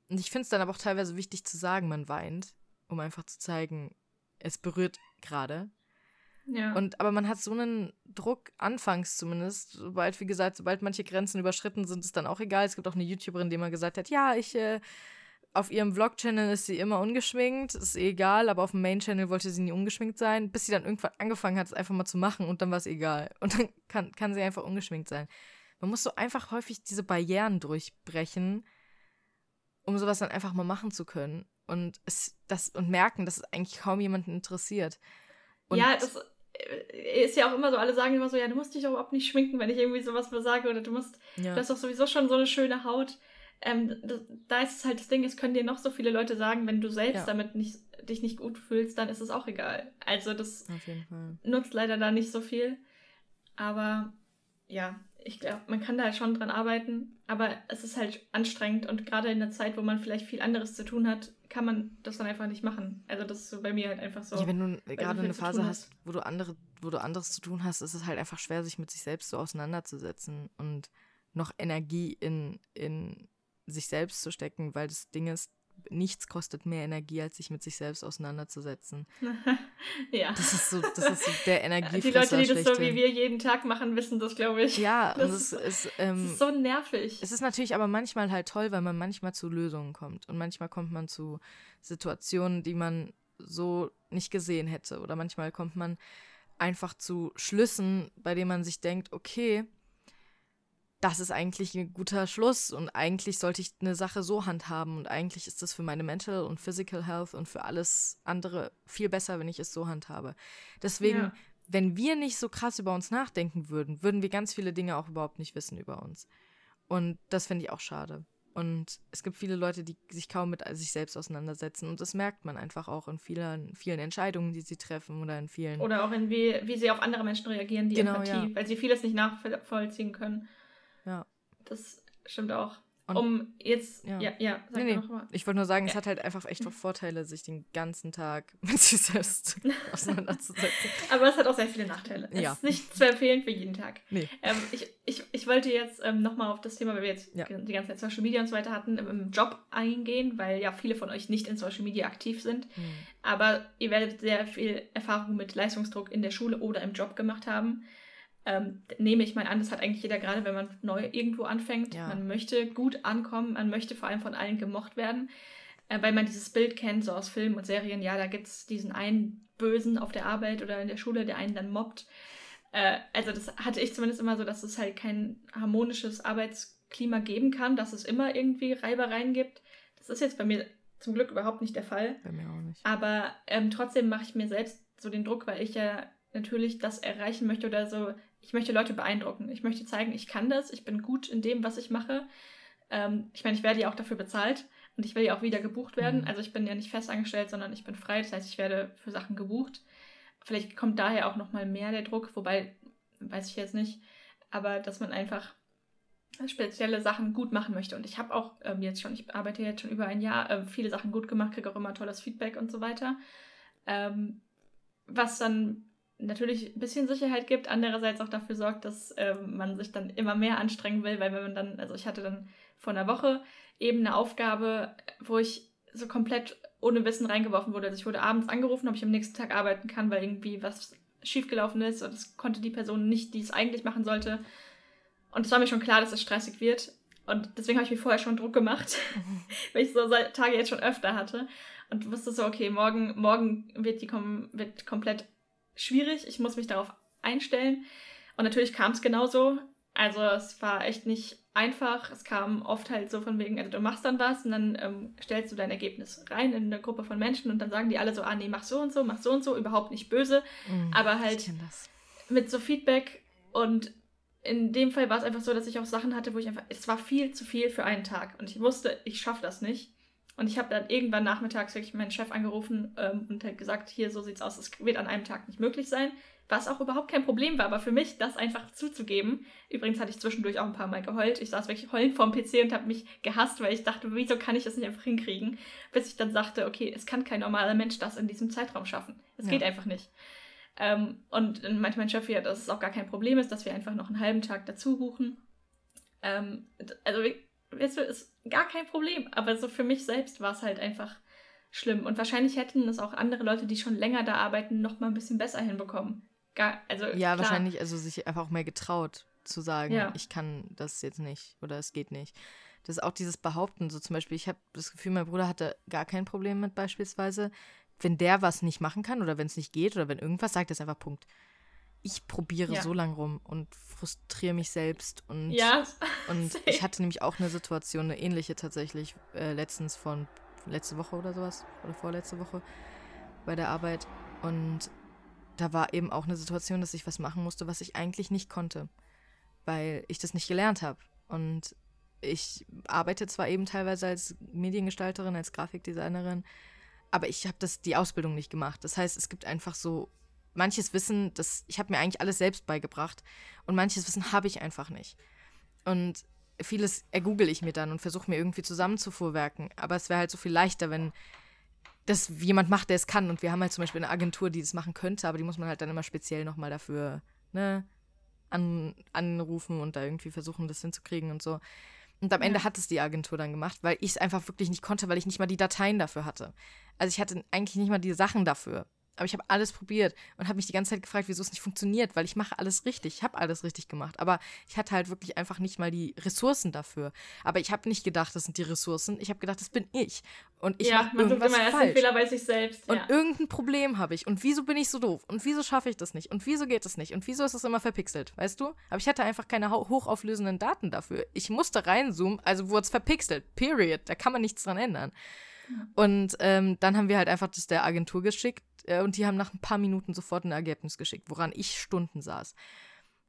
Und ich finde es dann aber auch teilweise wichtig zu sagen, man weint, um einfach zu zeigen, es berührt gerade. Ja. Und aber man hat so einen Druck, anfangs zumindest, sobald, wie gesagt, sobald manche Grenzen überschritten sind, ist dann auch egal. Es gibt auch eine YouTuberin, die mal gesagt hat, ja, ich äh, auf ihrem Vlog-Channel ist sie immer ungeschminkt, ist eh egal, aber auf dem Main-Channel wollte sie nie ungeschminkt sein, bis sie dann irgendwann angefangen hat, es einfach mal zu machen und dann war es egal. Und dann kann, kann sie einfach ungeschminkt sein. Man muss so einfach häufig diese Barrieren durchbrechen, um sowas dann einfach mal machen zu können. und es das und merken, dass es eigentlich kaum jemanden interessiert. Und ja, das äh, ist ja auch immer so, alle sagen immer so, ja, du musst dich doch überhaupt nicht schminken, wenn ich irgendwie sowas sage oder du musst, ja. du hast doch sowieso schon so eine schöne Haut. Ähm, das, da ist es halt das Ding, es können dir noch so viele Leute sagen, wenn du selbst ja. damit nicht, dich nicht gut fühlst, dann ist es auch egal. Also das nutzt leider da nicht so viel. Aber ja, ich glaube, man kann da halt schon dran arbeiten, aber es ist halt anstrengend und gerade in der Zeit, wo man vielleicht viel anderes zu tun hat, kann man das dann einfach nicht machen. Also das ist so bei mir halt einfach so. Ja, wenn du gerade eine Phase hast, wo du andere, wo du anderes zu tun hast, ist es halt einfach schwer, sich mit sich selbst so auseinanderzusetzen und noch Energie in, in sich selbst zu stecken, weil das Ding ist, nichts kostet mehr Energie, als sich mit sich selbst auseinanderzusetzen. ja. Das ist so, das ist so der Energiefresser Die Leute, die das so wie wir jeden Tag machen, wissen das, glaube ich. Ja, das, und es ist, ähm, das ist so nervig. Es ist natürlich aber manchmal halt toll, weil man manchmal zu Lösungen kommt und manchmal kommt man zu Situationen, die man so nicht gesehen hätte oder manchmal kommt man einfach zu Schlüssen, bei denen man sich denkt, okay, das ist eigentlich ein guter Schluss und eigentlich sollte ich eine Sache so handhaben und eigentlich ist das für meine Mental und Physical Health und für alles andere viel besser, wenn ich es so handhabe. Deswegen, ja. wenn wir nicht so krass über uns nachdenken würden, würden wir ganz viele Dinge auch überhaupt nicht wissen über uns. Und das finde ich auch schade. Und es gibt viele Leute, die sich kaum mit sich selbst auseinandersetzen. Und das merkt man einfach auch in vielen, vielen Entscheidungen, die sie treffen oder in vielen. Oder auch in wie, wie sie auf andere Menschen reagieren, die genau, Empathie, ja. weil sie vieles nicht nachvollziehen können. Das stimmt auch. Und um jetzt, ja, ja, ja sag nee, nee. Ich wollte nur sagen, ja. es hat halt einfach echt Vorteile, sich den ganzen Tag mit sich selbst auseinanderzusetzen. Aber es hat auch sehr viele Nachteile. Es ja. ist nicht zu empfehlen für jeden Tag. Nee. Ähm, ich, ich, ich wollte jetzt ähm, nochmal auf das Thema, weil wir jetzt ja. die ganze Zeit Social Media und so weiter hatten, im Job eingehen, weil ja viele von euch nicht in Social Media aktiv sind. Hm. Aber ihr werdet sehr viel Erfahrung mit Leistungsdruck in der Schule oder im Job gemacht haben ähm, nehme ich mal an, das hat eigentlich jeder gerade, wenn man neu irgendwo anfängt. Ja. Man möchte gut ankommen, man möchte vor allem von allen gemocht werden, äh, weil man dieses Bild kennt, so aus Filmen und Serien. Ja, da gibt es diesen einen Bösen auf der Arbeit oder in der Schule, der einen dann mobbt. Äh, also das hatte ich zumindest immer so, dass es halt kein harmonisches Arbeitsklima geben kann, dass es immer irgendwie Reibereien gibt. Das ist jetzt bei mir zum Glück überhaupt nicht der Fall. Bei mir auch nicht. Aber ähm, trotzdem mache ich mir selbst so den Druck, weil ich ja natürlich das erreichen möchte oder so ich möchte Leute beeindrucken. Ich möchte zeigen, ich kann das, ich bin gut in dem, was ich mache. Ähm, ich meine, ich werde ja auch dafür bezahlt und ich will ja auch wieder gebucht werden. Mhm. Also ich bin ja nicht festangestellt, sondern ich bin frei. Das heißt, ich werde für Sachen gebucht. Vielleicht kommt daher auch nochmal mehr der Druck, wobei, weiß ich jetzt nicht. Aber dass man einfach spezielle Sachen gut machen möchte. Und ich habe auch ähm, jetzt schon, ich arbeite jetzt schon über ein Jahr, äh, viele Sachen gut gemacht, kriege auch immer tolles Feedback und so weiter. Ähm, was dann natürlich ein bisschen Sicherheit gibt, andererseits auch dafür sorgt, dass ähm, man sich dann immer mehr anstrengen will, weil wenn man dann, also ich hatte dann vor einer Woche eben eine Aufgabe, wo ich so komplett ohne Wissen reingeworfen wurde. Also ich wurde abends angerufen, ob ich am nächsten Tag arbeiten kann, weil irgendwie was schiefgelaufen ist und das konnte die Person nicht, die es eigentlich machen sollte. Und es war mir schon klar, dass es stressig wird. Und deswegen habe ich mir vorher schon Druck gemacht, mhm. weil ich so Tage jetzt schon öfter hatte. Und wusste so, okay, morgen, morgen wird die kom wird komplett schwierig. Ich muss mich darauf einstellen. Und natürlich kam es genauso. Also es war echt nicht einfach. Es kam oft halt so von wegen, also du machst dann was und dann ähm, stellst du dein Ergebnis rein in eine Gruppe von Menschen und dann sagen die alle so, ah nee, mach so und so, mach so und so, überhaupt nicht böse. Mm, aber halt mit so Feedback und in dem Fall war es einfach so, dass ich auch Sachen hatte, wo ich einfach, es war viel zu viel für einen Tag und ich wusste, ich schaffe das nicht. Und ich habe dann irgendwann nachmittags wirklich meinen Chef angerufen ähm, und halt gesagt, hier, so sieht's aus, es wird an einem Tag nicht möglich sein. Was auch überhaupt kein Problem war, aber für mich, das einfach zuzugeben. Übrigens hatte ich zwischendurch auch ein paar Mal geheult. Ich saß wirklich heulend vorm PC und habe mich gehasst, weil ich dachte, wieso kann ich das nicht einfach hinkriegen? Bis ich dann sagte, okay, es kann kein normaler Mensch das in diesem Zeitraum schaffen. Es ja. geht einfach nicht. Ähm, und dann meinte mein Chef ja, dass es auch gar kein Problem ist, dass wir einfach noch einen halben Tag dazu buchen. Ähm, also weißt du, ist gar kein Problem. Aber so für mich selbst war es halt einfach schlimm. Und wahrscheinlich hätten es auch andere Leute, die schon länger da arbeiten, noch mal ein bisschen besser hinbekommen. Gar, also, ja, klar. wahrscheinlich, also sich einfach auch mehr getraut zu sagen, ja. ich kann das jetzt nicht oder es geht nicht. Das ist auch dieses Behaupten, so zum Beispiel, ich habe das Gefühl, mein Bruder hatte gar kein Problem mit beispielsweise, wenn der was nicht machen kann oder wenn es nicht geht oder wenn irgendwas, sagt es einfach Punkt ich probiere ja. so lang rum und frustriere mich selbst. Und, ja. und ich hatte nämlich auch eine Situation, eine ähnliche tatsächlich, äh, letztens von letzte Woche oder sowas, oder vorletzte Woche bei der Arbeit. Und da war eben auch eine Situation, dass ich was machen musste, was ich eigentlich nicht konnte, weil ich das nicht gelernt habe. Und ich arbeite zwar eben teilweise als Mediengestalterin, als Grafikdesignerin, aber ich habe das die Ausbildung nicht gemacht. Das heißt, es gibt einfach so manches Wissen, das ich habe mir eigentlich alles selbst beigebracht und manches Wissen habe ich einfach nicht. Und vieles ergoogle ich mir dann und versuche mir irgendwie zusammenzufuhrwerken. Aber es wäre halt so viel leichter, wenn das jemand macht, der es kann. Und wir haben halt zum Beispiel eine Agentur, die das machen könnte, aber die muss man halt dann immer speziell nochmal dafür ne, an, anrufen und da irgendwie versuchen, das hinzukriegen und so. Und am Ende hat es die Agentur dann gemacht, weil ich es einfach wirklich nicht konnte, weil ich nicht mal die Dateien dafür hatte. Also ich hatte eigentlich nicht mal die Sachen dafür. Aber ich habe alles probiert und habe mich die ganze Zeit gefragt, wieso es nicht funktioniert, weil ich mache alles richtig. Ich habe alles richtig gemacht. Aber ich hatte halt wirklich einfach nicht mal die Ressourcen dafür. Aber ich habe nicht gedacht, das sind die Ressourcen. Ich habe gedacht, das bin ich. Und ich ja, mache irgendwas immer erst falsch. Fehler bei sich selbst. Ja. Und irgendein Problem habe ich. Und wieso bin ich so doof? Und wieso schaffe ich das nicht? Und wieso geht das nicht? Und wieso ist das immer verpixelt? Weißt du? Aber ich hatte einfach keine hochauflösenden Daten dafür. Ich musste reinzoomen, also wurde es verpixelt. Period. Da kann man nichts dran ändern. Und ähm, dann haben wir halt einfach das der Agentur geschickt äh, und die haben nach ein paar Minuten sofort ein Ergebnis geschickt, woran ich Stunden saß.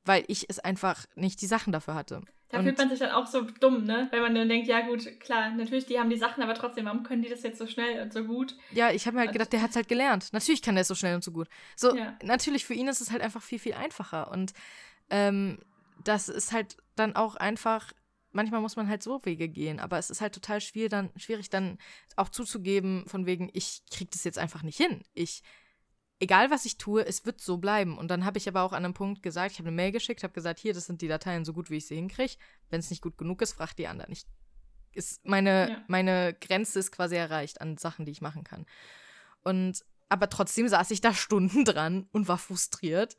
Weil ich es einfach nicht die Sachen dafür hatte. Da und fühlt man sich dann auch so dumm, ne? Weil man dann denkt, ja gut, klar, natürlich, die haben die Sachen, aber trotzdem, warum können die das jetzt so schnell und so gut? Ja, ich habe mir halt gedacht, der hat es halt gelernt. Natürlich kann der es so schnell und so gut. So, ja. natürlich, für ihn ist es halt einfach viel, viel einfacher. Und ähm, das ist halt dann auch einfach manchmal muss man halt so Wege gehen, aber es ist halt total schwierig dann, schwierig dann auch zuzugeben, von wegen, ich krieg das jetzt einfach nicht hin. Ich, egal was ich tue, es wird so bleiben. Und dann habe ich aber auch an einem Punkt gesagt, ich habe eine Mail geschickt, habe gesagt, hier, das sind die Dateien so gut, wie ich sie hinkriege. Wenn es nicht gut genug ist, fragt die anderen. Ich, ist meine, ja. meine Grenze ist quasi erreicht an Sachen, die ich machen kann. Und aber trotzdem saß ich da Stunden dran und war frustriert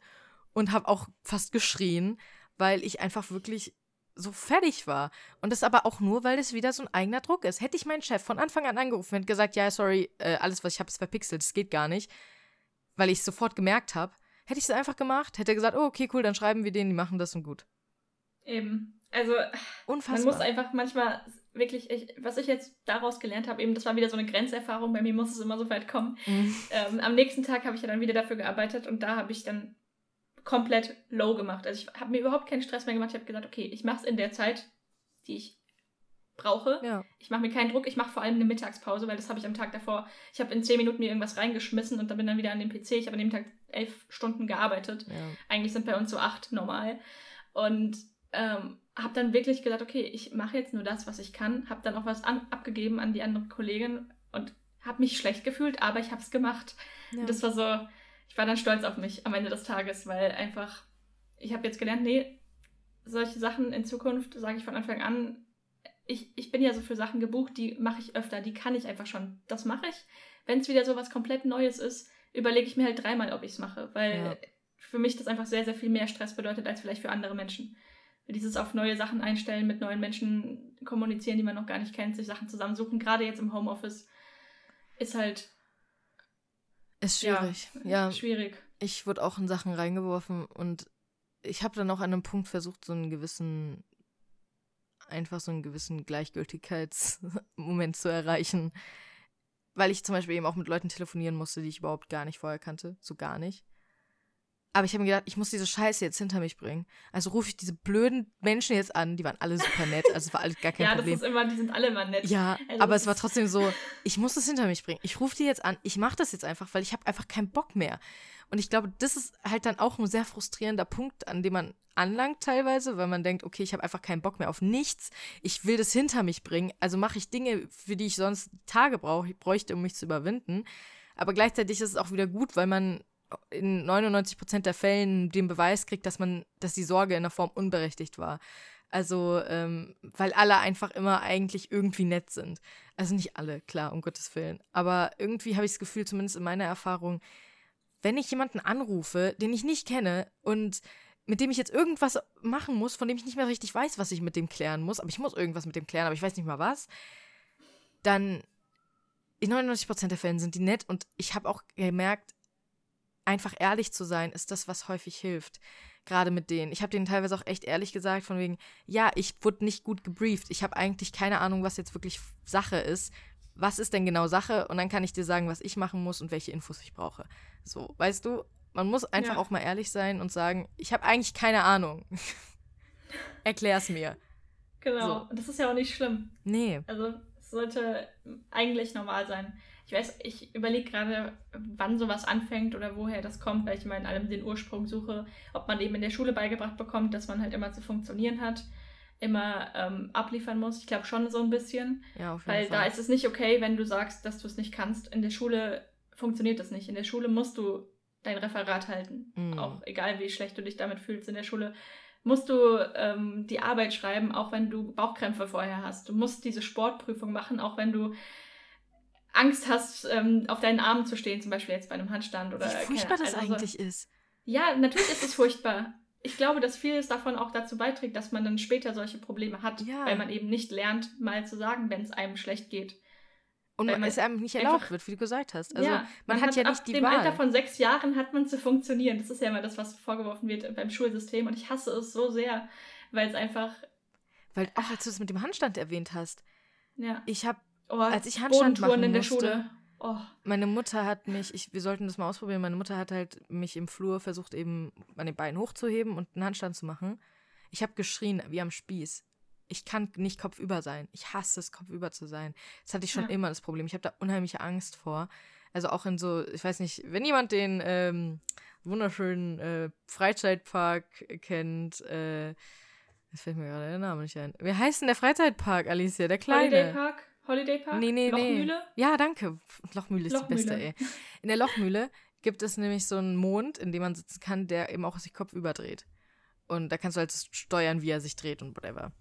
und habe auch fast geschrien, weil ich einfach wirklich so fertig war. Und das aber auch nur, weil es wieder so ein eigener Druck ist. Hätte ich meinen Chef von Anfang an angerufen und gesagt, ja, sorry, äh, alles, was ich habe, ist verpixelt, das geht gar nicht, weil ich es sofort gemerkt habe, hätte ich es einfach gemacht, hätte er gesagt, oh, okay, cool, dann schreiben wir denen, die machen das und gut. Eben. Also, Unfassbar. man muss einfach manchmal wirklich, ich, was ich jetzt daraus gelernt habe, eben, das war wieder so eine Grenzerfahrung, bei mir muss es immer so weit kommen. Mhm. Ähm, am nächsten Tag habe ich ja dann wieder dafür gearbeitet und da habe ich dann komplett low gemacht. Also ich habe mir überhaupt keinen Stress mehr gemacht. Ich habe gesagt, okay, ich mache es in der Zeit, die ich brauche. Ja. Ich mache mir keinen Druck. Ich mache vor allem eine Mittagspause, weil das habe ich am Tag davor. Ich habe in zehn Minuten mir irgendwas reingeschmissen und dann bin dann wieder an dem PC. Ich habe an dem Tag elf Stunden gearbeitet. Ja. Eigentlich sind bei uns so acht normal. Und ähm, habe dann wirklich gesagt, okay, ich mache jetzt nur das, was ich kann. Habe dann auch was an, abgegeben an die andere Kollegin und habe mich schlecht gefühlt, aber ich habe es gemacht. Ja. Und das war so, war dann stolz auf mich am Ende des Tages, weil einfach, ich habe jetzt gelernt, nee, solche Sachen in Zukunft, sage ich von Anfang an, ich, ich bin ja so für Sachen gebucht, die mache ich öfter, die kann ich einfach schon. Das mache ich. Wenn es wieder so was komplett Neues ist, überlege ich mir halt dreimal, ob ich es mache, weil ja. für mich das einfach sehr, sehr viel mehr Stress bedeutet als vielleicht für andere Menschen. Dieses auf neue Sachen einstellen, mit neuen Menschen kommunizieren, die man noch gar nicht kennt, sich Sachen zusammensuchen, gerade jetzt im Homeoffice, ist halt ist schwierig. Ja, ja. Schwierig. Ich wurde auch in Sachen reingeworfen und ich habe dann auch an einem Punkt versucht, so einen gewissen, einfach so einen gewissen Gleichgültigkeitsmoment zu erreichen. Weil ich zum Beispiel eben auch mit Leuten telefonieren musste, die ich überhaupt gar nicht vorher kannte. So gar nicht. Aber ich habe mir gedacht, ich muss diese Scheiße jetzt hinter mich bringen. Also rufe ich diese blöden Menschen jetzt an, die waren alle super nett, also es war alles gar kein ja, Problem. Ja, das ist immer, die sind alle immer nett. Ja, also aber es war trotzdem so, ich muss das hinter mich bringen. Ich rufe die jetzt an, ich mache das jetzt einfach, weil ich habe einfach keinen Bock mehr. Und ich glaube, das ist halt dann auch ein sehr frustrierender Punkt, an dem man anlangt teilweise, weil man denkt, okay, ich habe einfach keinen Bock mehr auf nichts. Ich will das hinter mich bringen. Also mache ich Dinge, für die ich sonst Tage brauche, bräuchte, um mich zu überwinden. Aber gleichzeitig ist es auch wieder gut, weil man in 99 Prozent der Fällen den Beweis kriegt, dass man, dass die Sorge in der Form unberechtigt war. Also, ähm, weil alle einfach immer eigentlich irgendwie nett sind. Also nicht alle, klar, um Gottes Willen. Aber irgendwie habe ich das Gefühl, zumindest in meiner Erfahrung, wenn ich jemanden anrufe, den ich nicht kenne und mit dem ich jetzt irgendwas machen muss, von dem ich nicht mehr richtig weiß, was ich mit dem klären muss, aber ich muss irgendwas mit dem klären, aber ich weiß nicht mal was, dann in 99% der Fällen sind die nett und ich habe auch gemerkt, einfach ehrlich zu sein, ist das, was häufig hilft. Gerade mit denen. Ich habe denen teilweise auch echt ehrlich gesagt, von wegen, ja, ich wurde nicht gut gebrieft. Ich habe eigentlich keine Ahnung, was jetzt wirklich Sache ist. was ist denn genau Sache? Und dann kann ich dir sagen, was ich machen muss und welche Infos ich brauche. So, weißt du, man muss einfach ja. auch mal ehrlich sein und sagen, ich habe eigentlich keine Ahnung. Erklär's mir. Genau, so. und das ist ja auch nicht schlimm. Nee. Also, es sollte eigentlich normal sein. Ich weiß, ich überlege gerade, wann sowas anfängt oder woher das kommt, weil ich mal in allem den Ursprung suche, ob man eben in der Schule beigebracht bekommt, dass man halt immer zu funktionieren hat immer ähm, abliefern muss. Ich glaube schon so ein bisschen. Ja, auf jeden weil Fall. da ist es nicht okay, wenn du sagst, dass du es nicht kannst. In der Schule funktioniert das nicht. In der Schule musst du dein Referat halten. Mhm. Auch egal, wie schlecht du dich damit fühlst in der Schule. Musst du ähm, die Arbeit schreiben, auch wenn du Bauchkrämpfe vorher hast. Du musst diese Sportprüfung machen, auch wenn du Angst hast, ähm, auf deinen Armen zu stehen, zum Beispiel jetzt bei einem Handstand oder. Wie furchtbar keine, das also, eigentlich ist. Ja, natürlich ist es furchtbar ich glaube, dass vieles davon auch dazu beiträgt, dass man dann später solche Probleme hat, ja. weil man eben nicht lernt, mal zu sagen, wenn es einem schlecht geht. Und weil es einem nicht erlaubt einfach, wird, wie du gesagt hast. Also ja, man, man hat, hat, ja nicht die Wahl. Ab dem Alter von sechs Jahren hat man zu funktionieren. Das ist ja immer das, was vorgeworfen wird beim Schulsystem. Und ich hasse es so sehr, weil es einfach... Weil auch als du es mit dem Handstand erwähnt hast. Ja. Ich habe, oh, als ich Handstand machen in der musste, Schule. Oh. Meine Mutter hat mich, ich, wir sollten das mal ausprobieren, meine Mutter hat halt mich im Flur versucht, eben an den Beinen hochzuheben und einen Handstand zu machen. Ich habe geschrien wie am Spieß. Ich kann nicht kopfüber sein. Ich hasse es, kopfüber zu sein. Das hatte ich schon ja. immer das Problem. Ich habe da unheimliche Angst vor. Also auch in so, ich weiß nicht, wenn jemand den ähm, wunderschönen äh, Freizeitpark kennt, äh, das fällt mir gerade der Name nicht ein. Wie heißt denn der Freizeitpark, Alicia? Der kleine. Holiday Park? Holiday Park? Nee, nee, Lochmühle? Nee. Ja, danke. Lochmühle ist Lochmühle. die beste, ey. In der Lochmühle gibt es nämlich so einen Mond, in dem man sitzen kann, der eben auch sich Kopf überdreht. Und da kannst du halt steuern, wie er sich dreht und whatever.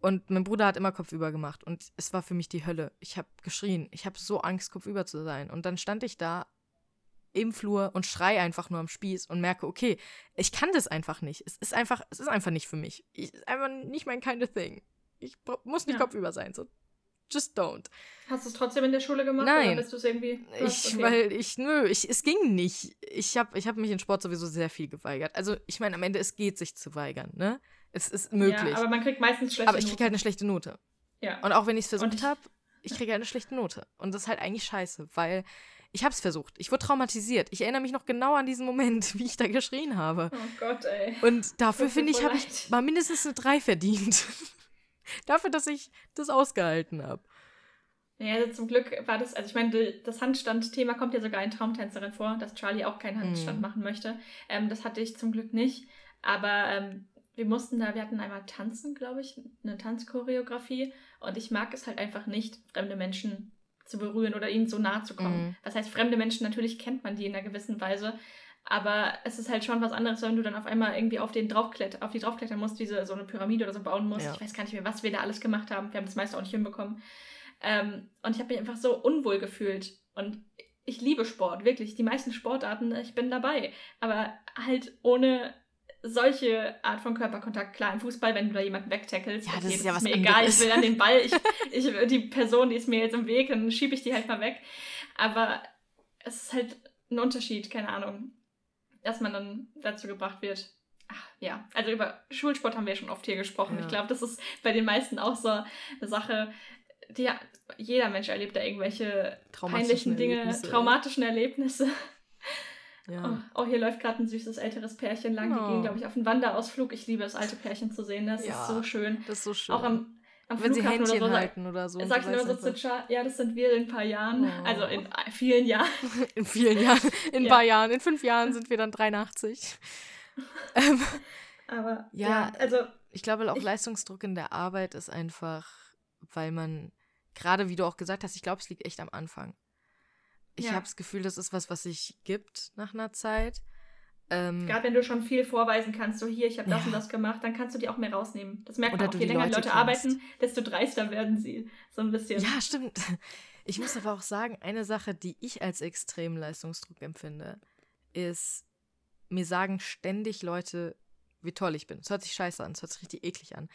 Und mein Bruder hat immer Kopfüber gemacht und es war für mich die Hölle. Ich habe geschrien. Ich habe so Angst, Kopfüber zu sein. Und dann stand ich da im Flur und schrei einfach nur am Spieß und merke, okay, ich kann das einfach nicht. Es ist einfach, es ist einfach nicht für mich. Ich, ist einfach nicht mein kind of thing. Ich muss nicht ja. kopfüber sein. So, just don't. Hast du es trotzdem in der Schule gemacht? Nein. Oder bist du es irgendwie? Ich, okay. weil ich, nö, ich, es ging nicht. Ich habe ich hab mich in Sport sowieso sehr viel geweigert. Also, ich meine, am Ende, es geht sich zu weigern, ne? Es ist möglich. Ja, aber man kriegt meistens schlechte Aber ich kriege halt eine schlechte Note. Ja. Und auch wenn ich es versucht habe, ich kriege halt eine schlechte Note. Und das ist halt eigentlich scheiße, weil ich habe es versucht. Ich wurde traumatisiert. Ich erinnere mich noch genau an diesen Moment, wie ich da geschrien habe. Oh Gott, ey. Und dafür, finde ich, habe ich mal mindestens eine 3 verdient. dafür, dass ich das ausgehalten habe. Ja, also zum Glück war das, also ich meine, das Handstand-Thema kommt ja sogar in Traumtänzerin vor, dass Charlie auch keinen Handstand mm. machen möchte. Ähm, das hatte ich zum Glück nicht. Aber ähm, wir mussten da, wir hatten einmal tanzen, glaube ich, eine Tanzchoreografie. Und ich mag es halt einfach nicht, fremde Menschen zu berühren oder ihnen so nahe zu kommen. Mm. Das heißt, fremde Menschen, natürlich kennt man die in einer gewissen Weise. Aber es ist halt schon was anderes, wenn du dann auf einmal irgendwie auf den draufklettern, auf die draufklettern musst, diese so eine Pyramide oder so bauen musst. Ja. Ich weiß gar nicht mehr, was wir da alles gemacht haben. Wir haben das meiste auch nicht hinbekommen. Ähm, und ich habe mich einfach so unwohl gefühlt. Und ich liebe Sport, wirklich. Die meisten Sportarten, ich bin dabei. Aber halt ohne solche Art von Körperkontakt. Klar, im Fußball, wenn du da jemanden wegtackelst, ja, das okay, ist, ja ist mir anderes. egal, ich will an den Ball. Ich, ich, die Person, die ist mir jetzt im Weg, dann schiebe ich die halt mal weg. Aber es ist halt ein Unterschied, keine Ahnung, dass man dann dazu gebracht wird. Ach, ja, also über Schulsport haben wir schon oft hier gesprochen. Ja. Ich glaube, das ist bei den meisten auch so eine Sache die, jeder Mensch erlebt da irgendwelche peinlichen Dinge, Erlebnisse. traumatischen Erlebnisse. Ja. Oh, oh, hier läuft gerade ein süßes älteres Pärchen lang. Oh. Die gehen, glaube ich, auf einen Wanderausflug. Ich liebe es, alte Pärchen zu sehen. Das ja, ist so schön. Das ist so schön. Auch am, am Wenn Flughafen sie Händchen oder so. halten oder so. Sagt immer so Zitscher, ja, das sind wir in ein paar Jahren. Oh. Also in vielen Jahren. In vielen Jahren. In ein ja. paar Jahren. In fünf Jahren sind wir dann 83. ähm, Aber ja, ja, also. Ich glaube, auch ich, Leistungsdruck in der Arbeit ist einfach, weil man gerade wie du auch gesagt hast, ich glaube, es liegt echt am Anfang. Ich ja. habe das Gefühl, das ist was, was sich gibt nach einer Zeit. Ähm, Gerade wenn du schon viel vorweisen kannst, so hier, ich habe das ja. und das gemacht, dann kannst du die auch mehr rausnehmen. Das merkt man auch. Je länger Leute, Leute arbeiten, desto dreister werden sie. So ein bisschen. Ja, stimmt. Ich muss aber auch sagen, eine Sache, die ich als extremen Leistungsdruck empfinde, ist, mir sagen ständig Leute, wie toll ich bin. Es hört sich scheiße an, es hört sich richtig eklig an.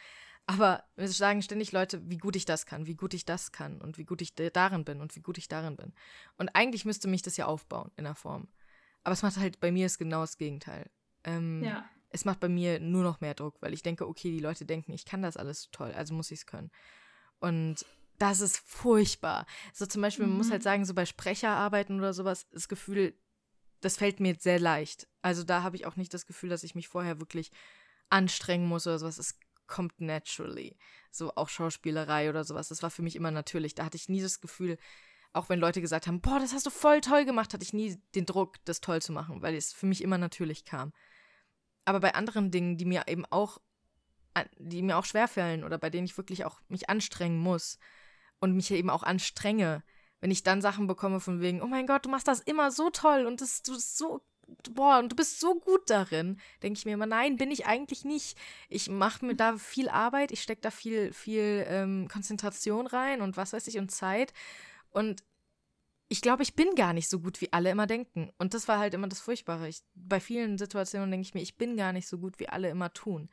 Aber wir sagen ständig Leute, wie gut ich das kann, wie gut ich das kann und wie gut ich darin bin und wie gut ich darin bin. Und eigentlich müsste mich das ja aufbauen in der Form. Aber es macht halt bei mir ist genau das Gegenteil. Ähm, ja. Es macht bei mir nur noch mehr Druck, weil ich denke, okay, die Leute denken, ich kann das alles toll, also muss ich es können. Und Das ist furchtbar. So zum Beispiel, man muss halt mhm. sagen, so bei Sprecherarbeiten oder sowas, das Gefühl, das fällt mir sehr leicht. Also da habe ich auch nicht das Gefühl, dass ich mich vorher wirklich anstrengen muss oder sowas. Es kommt naturally. So auch Schauspielerei oder sowas. Das war für mich immer natürlich. Da hatte ich nie das Gefühl, auch wenn Leute gesagt haben, boah, das hast du voll toll gemacht, hatte ich nie den Druck, das toll zu machen, weil es für mich immer natürlich kam. Aber bei anderen Dingen, die mir eben auch, die mir auch schwerfallen oder bei denen ich wirklich auch mich anstrengen muss und mich eben auch anstrenge, wenn ich dann Sachen bekomme von wegen, oh mein Gott, du machst das immer so toll und das, du bist so, boah, und du bist so gut darin, denke ich mir immer, nein, bin ich eigentlich nicht. Ich mache mir da viel Arbeit, ich stecke da viel, viel ähm, Konzentration rein und was weiß ich und Zeit. Und ich glaube, ich bin gar nicht so gut, wie alle immer denken. Und das war halt immer das Furchtbare. Ich, bei vielen Situationen denke ich mir, ich bin gar nicht so gut, wie alle immer tun.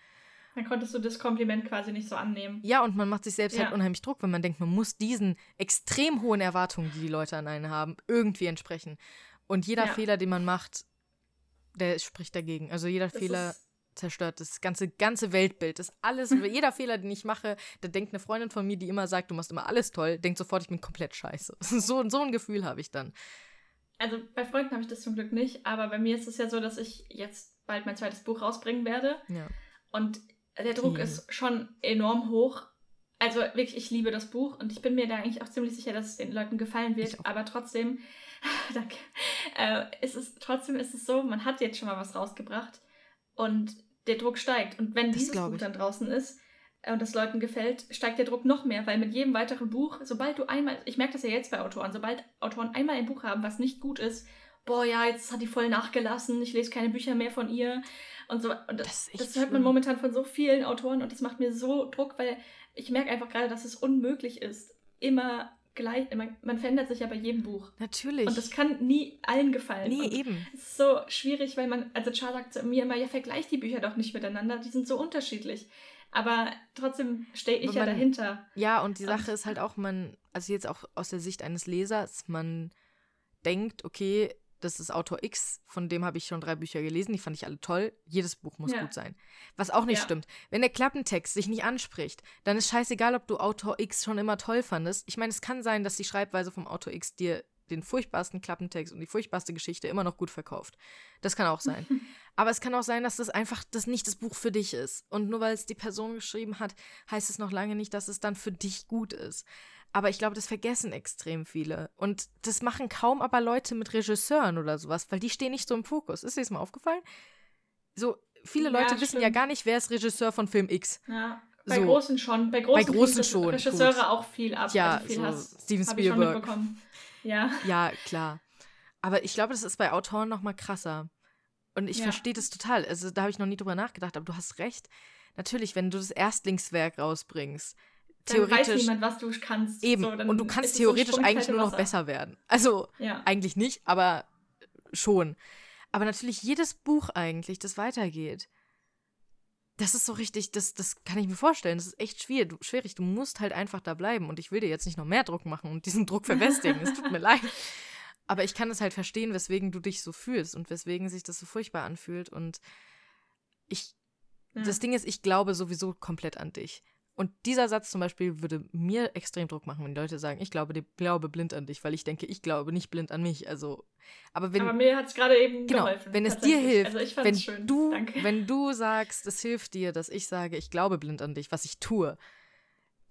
Dann konntest du das Kompliment quasi nicht so annehmen. Ja, und man macht sich selbst halt ja. halt unheimlich Druck, wenn man denkt, man muss diesen extrem hohen Erwartungen, die die Leute an einen haben, irgendwie entsprechen. Und jeder ja. Fehler, den man macht, der spricht dagegen. Also jeder das Fehler zerstört das ganze, ganze Weltbild. Das alles, jeder Fehler, den ich mache, da denkt eine Freundin von mir, die immer sagt, du machst immer alles toll, denkt sofort, ich bin komplett scheiße. So, so ein Gefühl habe ich dann. Also bei Freunden habe ich das zum Glück nicht, aber bei mir ist es ja so, dass ich jetzt bald mein zweites Buch rausbringen werde. Ja. Und der Druck okay. ist schon enorm hoch. Also wirklich, ich liebe das Buch und ich bin mir da eigentlich auch ziemlich sicher, dass es den Leuten gefallen wird. Aber trotzdem, danke, äh, ist es, trotzdem ist es so, man hat jetzt schon mal was rausgebracht und der Druck steigt. Und wenn das dieses Buch dann draußen ist äh, und das Leuten gefällt, steigt der Druck noch mehr, weil mit jedem weiteren Buch, sobald du einmal, ich merke das ja jetzt bei Autoren, sobald Autoren einmal ein Buch haben, was nicht gut ist, boah, ja, jetzt hat die voll nachgelassen, ich lese keine Bücher mehr von ihr und so. Und das, das, das hört man momentan von so vielen Autoren und das macht mir so Druck, weil ich merke einfach gerade, dass es unmöglich ist, immer gleich, man, man verändert sich ja bei jedem Buch. Natürlich. Und das kann nie allen gefallen. Nee, und eben. Es ist so schwierig, weil man, also Char sagt zu mir immer, ja, vergleich die Bücher doch nicht miteinander, die sind so unterschiedlich. Aber trotzdem stehe ich man, ja dahinter. Ja, und die Sache und, ist halt auch, man, also jetzt auch aus der Sicht eines Lesers, man denkt, okay, das ist Autor X, von dem habe ich schon drei Bücher gelesen, die fand ich alle toll. Jedes Buch muss ja. gut sein. Was auch nicht ja. stimmt. Wenn der Klappentext sich nicht anspricht, dann ist scheißegal, ob du Autor X schon immer toll fandest. Ich meine, es kann sein, dass die Schreibweise vom Autor X dir den furchtbarsten Klappentext und die furchtbarste Geschichte immer noch gut verkauft. Das kann auch sein. Aber es kann auch sein, dass das einfach das nicht das Buch für dich ist. Und nur weil es die Person geschrieben hat, heißt es noch lange nicht, dass es dann für dich gut ist. Aber ich glaube, das vergessen extrem viele. Und das machen kaum aber Leute mit Regisseuren oder sowas, weil die stehen nicht so im Fokus. Ist dir das mal aufgefallen? So, viele Leute ja, wissen ja gar nicht, wer ist Regisseur von Film X. Ja. Bei so. Großen schon. Bei Großen, bei großen schon. Regisseure gut. auch viel ab. Ja, also viel so Hass, Steven Spielberg. Ja. ja, klar. Aber ich glaube, das ist bei Autoren noch mal krasser. Und ich ja. verstehe das total. Also da habe ich noch nie drüber nachgedacht, aber du hast recht. Natürlich, wenn du das Erstlingswerk rausbringst, theoretisch. Dann weiß niemand, was du kannst. Eben. So, und du kannst theoretisch so eigentlich nur noch besser werden. Also ja. eigentlich nicht, aber schon. Aber natürlich jedes Buch eigentlich, das weitergeht. Das ist so richtig, das, das kann ich mir vorstellen. Das ist echt schwierig. Du, schwierig. Du musst halt einfach da bleiben. Und ich will dir jetzt nicht noch mehr Druck machen und diesen Druck verwestigen. es tut mir leid. Aber ich kann es halt verstehen, weswegen du dich so fühlst und weswegen sich das so furchtbar anfühlt. Und ich, ja. das Ding ist, ich glaube sowieso komplett an dich. Und dieser Satz zum Beispiel würde mir extrem Druck machen, wenn Leute sagen, ich glaube, die, glaube blind an dich, weil ich denke, ich glaube nicht blind an mich. Also, aber wenn. Aber mir hat es gerade eben genau, geholfen. Wenn es dir hilft, also wenn schön. du, Danke. wenn du sagst, es hilft dir, dass ich sage, ich glaube blind an dich, was ich tue,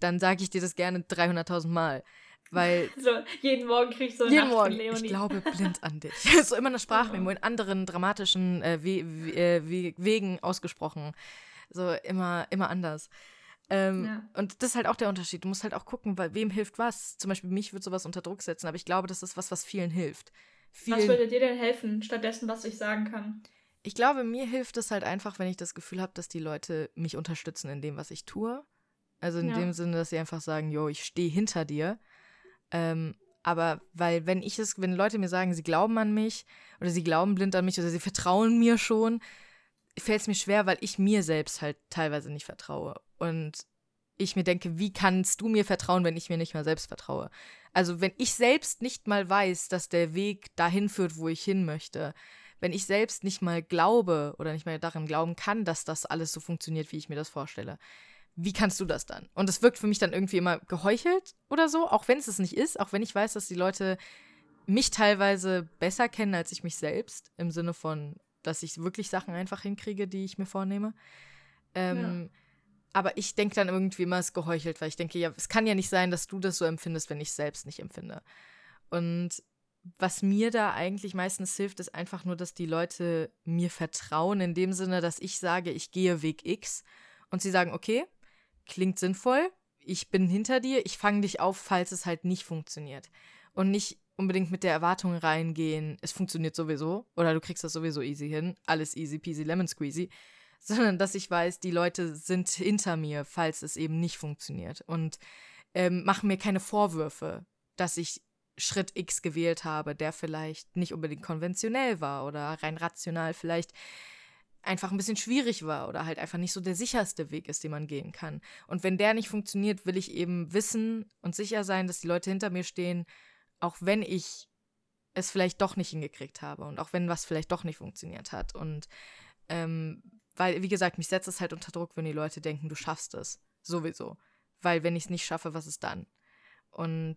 dann sage ich dir das gerne 300.000 Mal. Weil so, jeden Morgen kriege ich so eine jeden Morgen, Ich glaube blind an dich. so immer eine Sprachmemo in anderen dramatischen äh, We We äh, Wegen ausgesprochen. So immer, immer anders. Ähm, ja. Und das ist halt auch der Unterschied. Du musst halt auch gucken, weil, wem hilft was. Zum Beispiel mich wird sowas unter Druck setzen, aber ich glaube, das ist was, was vielen hilft. Vielen, was würde dir denn helfen, stattdessen, was ich sagen kann? Ich glaube, mir hilft es halt einfach, wenn ich das Gefühl habe, dass die Leute mich unterstützen in dem, was ich tue. Also in ja. dem Sinne, dass sie einfach sagen, yo, ich stehe hinter dir. Ähm, aber weil, wenn ich es, wenn Leute mir sagen, sie glauben an mich oder sie glauben blind an mich oder sie vertrauen mir schon, fällt es mir schwer, weil ich mir selbst halt teilweise nicht vertraue. Und ich mir denke, wie kannst du mir vertrauen, wenn ich mir nicht mal selbst vertraue? Also wenn ich selbst nicht mal weiß, dass der Weg dahin führt, wo ich hin möchte, wenn ich selbst nicht mal glaube oder nicht mal daran glauben kann, dass das alles so funktioniert, wie ich mir das vorstelle, wie kannst du das dann? Und es wirkt für mich dann irgendwie immer geheuchelt oder so, auch wenn es es nicht ist, auch wenn ich weiß, dass die Leute mich teilweise besser kennen als ich mich selbst, im Sinne von, dass ich wirklich Sachen einfach hinkriege, die ich mir vornehme. Ähm, ja. Aber ich denke dann irgendwie immer, es geheuchelt, weil ich denke, ja, es kann ja nicht sein, dass du das so empfindest, wenn ich es selbst nicht empfinde. Und was mir da eigentlich meistens hilft, ist einfach nur, dass die Leute mir vertrauen, in dem Sinne, dass ich sage, ich gehe Weg X und sie sagen, okay, klingt sinnvoll, ich bin hinter dir, ich fange dich auf, falls es halt nicht funktioniert. Und nicht unbedingt mit der Erwartung reingehen, es funktioniert sowieso oder du kriegst das sowieso easy hin, alles easy peasy lemon squeezy, sondern dass ich weiß, die Leute sind hinter mir, falls es eben nicht funktioniert und ähm, machen mir keine Vorwürfe, dass ich Schritt X gewählt habe, der vielleicht nicht unbedingt konventionell war oder rein rational vielleicht einfach ein bisschen schwierig war oder halt einfach nicht so der sicherste Weg ist, den man gehen kann. Und wenn der nicht funktioniert, will ich eben wissen und sicher sein, dass die Leute hinter mir stehen, auch wenn ich es vielleicht doch nicht hingekriegt habe und auch wenn was vielleicht doch nicht funktioniert hat. Und ähm, weil, wie gesagt, mich setzt es halt unter Druck, wenn die Leute denken, du schaffst es. Sowieso. Weil wenn ich es nicht schaffe, was ist dann? Und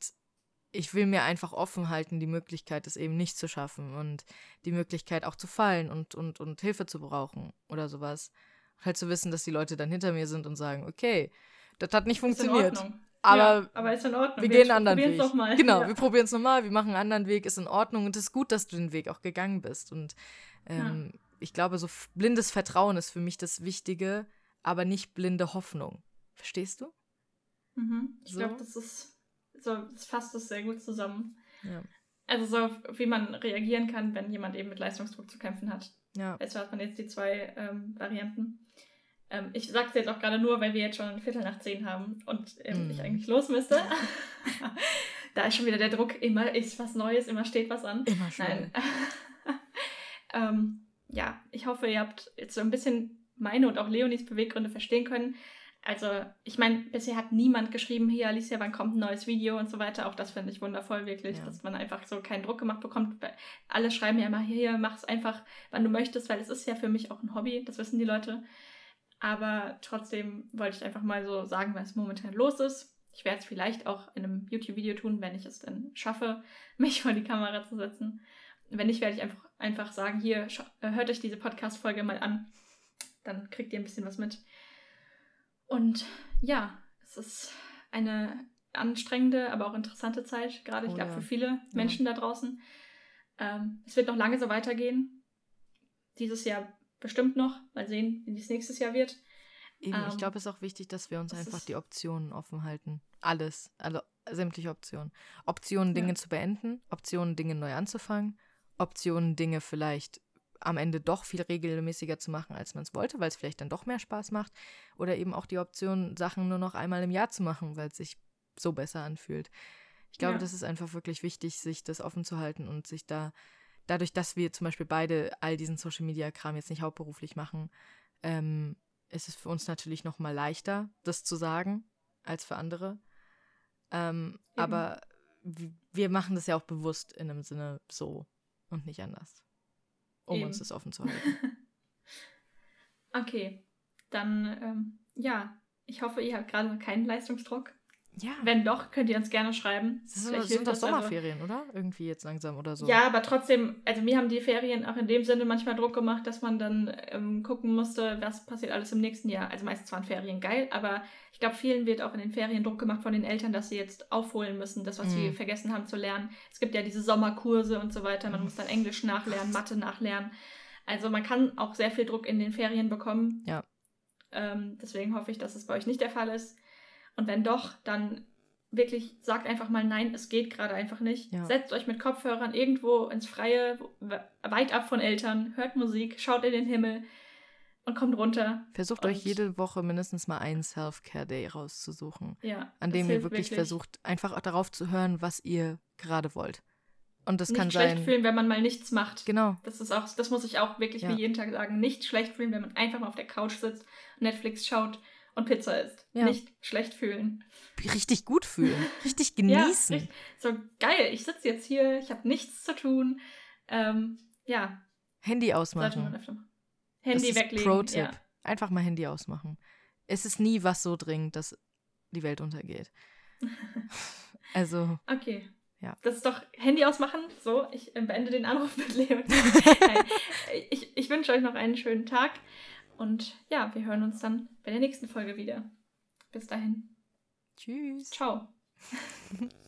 ich will mir einfach offen halten, die Möglichkeit, es eben nicht zu schaffen und die Möglichkeit auch zu fallen und, und, und Hilfe zu brauchen oder sowas. Halt zu wissen, dass die Leute dann hinter mir sind und sagen, okay, das hat nicht funktioniert. Aber, ja, aber ist in Ordnung. Wir, wir gehen einen anderen Weg. Noch mal. Genau, ja. wir probieren es nochmal, wir machen einen anderen Weg, ist in Ordnung und es ist gut, dass du den Weg auch gegangen bist. Und ähm, ja. ich glaube, so blindes Vertrauen ist für mich das Wichtige, aber nicht blinde Hoffnung. Verstehst du? Mhm. Ich so? glaube, das ist so, das fasst das sehr gut zusammen. Ja. Also so, wie man reagieren kann, wenn jemand eben mit Leistungsdruck zu kämpfen hat. Ja. Also hat man jetzt die zwei ähm, Varianten. Ähm, ich sage es jetzt auch gerade nur, weil wir jetzt schon ein Viertel nach zehn haben und ähm, mm. ich eigentlich los müsste. da ist schon wieder der Druck, immer ist was Neues, immer steht was an. Immer schon. Nein. ähm, ja, ich hoffe, ihr habt jetzt so ein bisschen meine und auch Leonis Beweggründe verstehen können also ich meine, bisher hat niemand geschrieben, hier Alicia, wann kommt ein neues Video und so weiter. Auch das finde ich wundervoll, wirklich, ja. dass man einfach so keinen Druck gemacht bekommt. Alle schreiben ja immer, hier, mach es einfach, wann du möchtest, weil es ist ja für mich auch ein Hobby, das wissen die Leute. Aber trotzdem wollte ich einfach mal so sagen, was momentan los ist. Ich werde es vielleicht auch in einem YouTube-Video tun, wenn ich es dann schaffe, mich vor die Kamera zu setzen. Wenn nicht, werde ich einfach, einfach sagen, hier, hört euch diese Podcast-Folge mal an. Dann kriegt ihr ein bisschen was mit. Und ja, es ist eine anstrengende, aber auch interessante Zeit, gerade ich oh, glaube ja. für viele Menschen ja. da draußen. Ähm, es wird noch lange so weitergehen. Dieses Jahr bestimmt noch. Mal sehen, wie es nächstes Jahr wird. Eben, ähm, ich glaube, es ist auch wichtig, dass wir uns einfach die Optionen offen halten. Alles, also sämtliche Optionen. Optionen, Dinge ja. zu beenden, Optionen, Dinge neu anzufangen, Optionen, Dinge vielleicht am Ende doch viel regelmäßiger zu machen, als man es wollte, weil es vielleicht dann doch mehr Spaß macht. Oder eben auch die Option, Sachen nur noch einmal im Jahr zu machen, weil es sich so besser anfühlt. Ich glaube, ja. das ist einfach wirklich wichtig, sich das offen zu halten und sich da, dadurch, dass wir zum Beispiel beide all diesen Social Media Kram jetzt nicht hauptberuflich machen, ähm, ist es für uns natürlich noch mal leichter, das zu sagen, als für andere. Ähm, aber wir machen das ja auch bewusst in einem Sinne so und nicht anders um Eben. uns das offen zu halten. okay, dann ähm, ja, ich hoffe, ihr habt gerade keinen Leistungsdruck. Ja. Wenn doch, könnt ihr uns gerne schreiben. Das sind, sind das also Sommerferien, also. oder? Irgendwie jetzt langsam oder so. Ja, aber trotzdem, also mir haben die Ferien auch in dem Sinne manchmal Druck gemacht, dass man dann ähm, gucken musste, was passiert alles im nächsten Jahr. Also meistens waren Ferien geil, aber ich glaube, vielen wird auch in den Ferien Druck gemacht von den Eltern, dass sie jetzt aufholen müssen, das, was mhm. sie vergessen haben zu lernen. Es gibt ja diese Sommerkurse und so weiter. Man mhm. muss dann Englisch nachlernen, Mathe nachlernen. Also man kann auch sehr viel Druck in den Ferien bekommen. Ja. Ähm, deswegen hoffe ich, dass es bei euch nicht der Fall ist. Und wenn doch, dann wirklich sagt einfach mal nein, es geht gerade einfach nicht. Ja. Setzt euch mit Kopfhörern irgendwo ins Freie, weit ab von Eltern, hört Musik, schaut in den Himmel und kommt runter. Versucht euch jede Woche mindestens mal einen Self-Care-Day rauszusuchen. Ja, an dem ihr wirklich, wirklich, versucht, einfach auch darauf zu hören, was ihr gerade wollt. Und das nicht kann sein. Nicht schlecht fühlen, wenn man mal nichts macht. Genau. Das ist auch, das muss ich auch wirklich ja. wie jeden Tag sagen. Nicht schlecht fühlen, wenn man einfach mal auf der Couch sitzt, Netflix schaut und Pizza isst. Ja. Nicht schlecht fühlen. Richtig gut fühlen. Richtig genießen. ja, richtig. So geil, ich sitze jetzt hier, ich habe nichts zu tun. Ähm, ja. Handy ausmachen. Handy weglegen. Pro-Tipp. Ja. Einfach mal Handy ausmachen. Es ist nie was so dringend, dass die Welt untergeht. also. Okay. Ja. Das ist doch Handy ausmachen. So, ich beende den Anruf mit Leon. ich, ich wünsche euch noch einen schönen Tag. Und ja, wir hören uns dann bei der nächsten Folge wieder. Bis dahin. Tschüss. Ciao.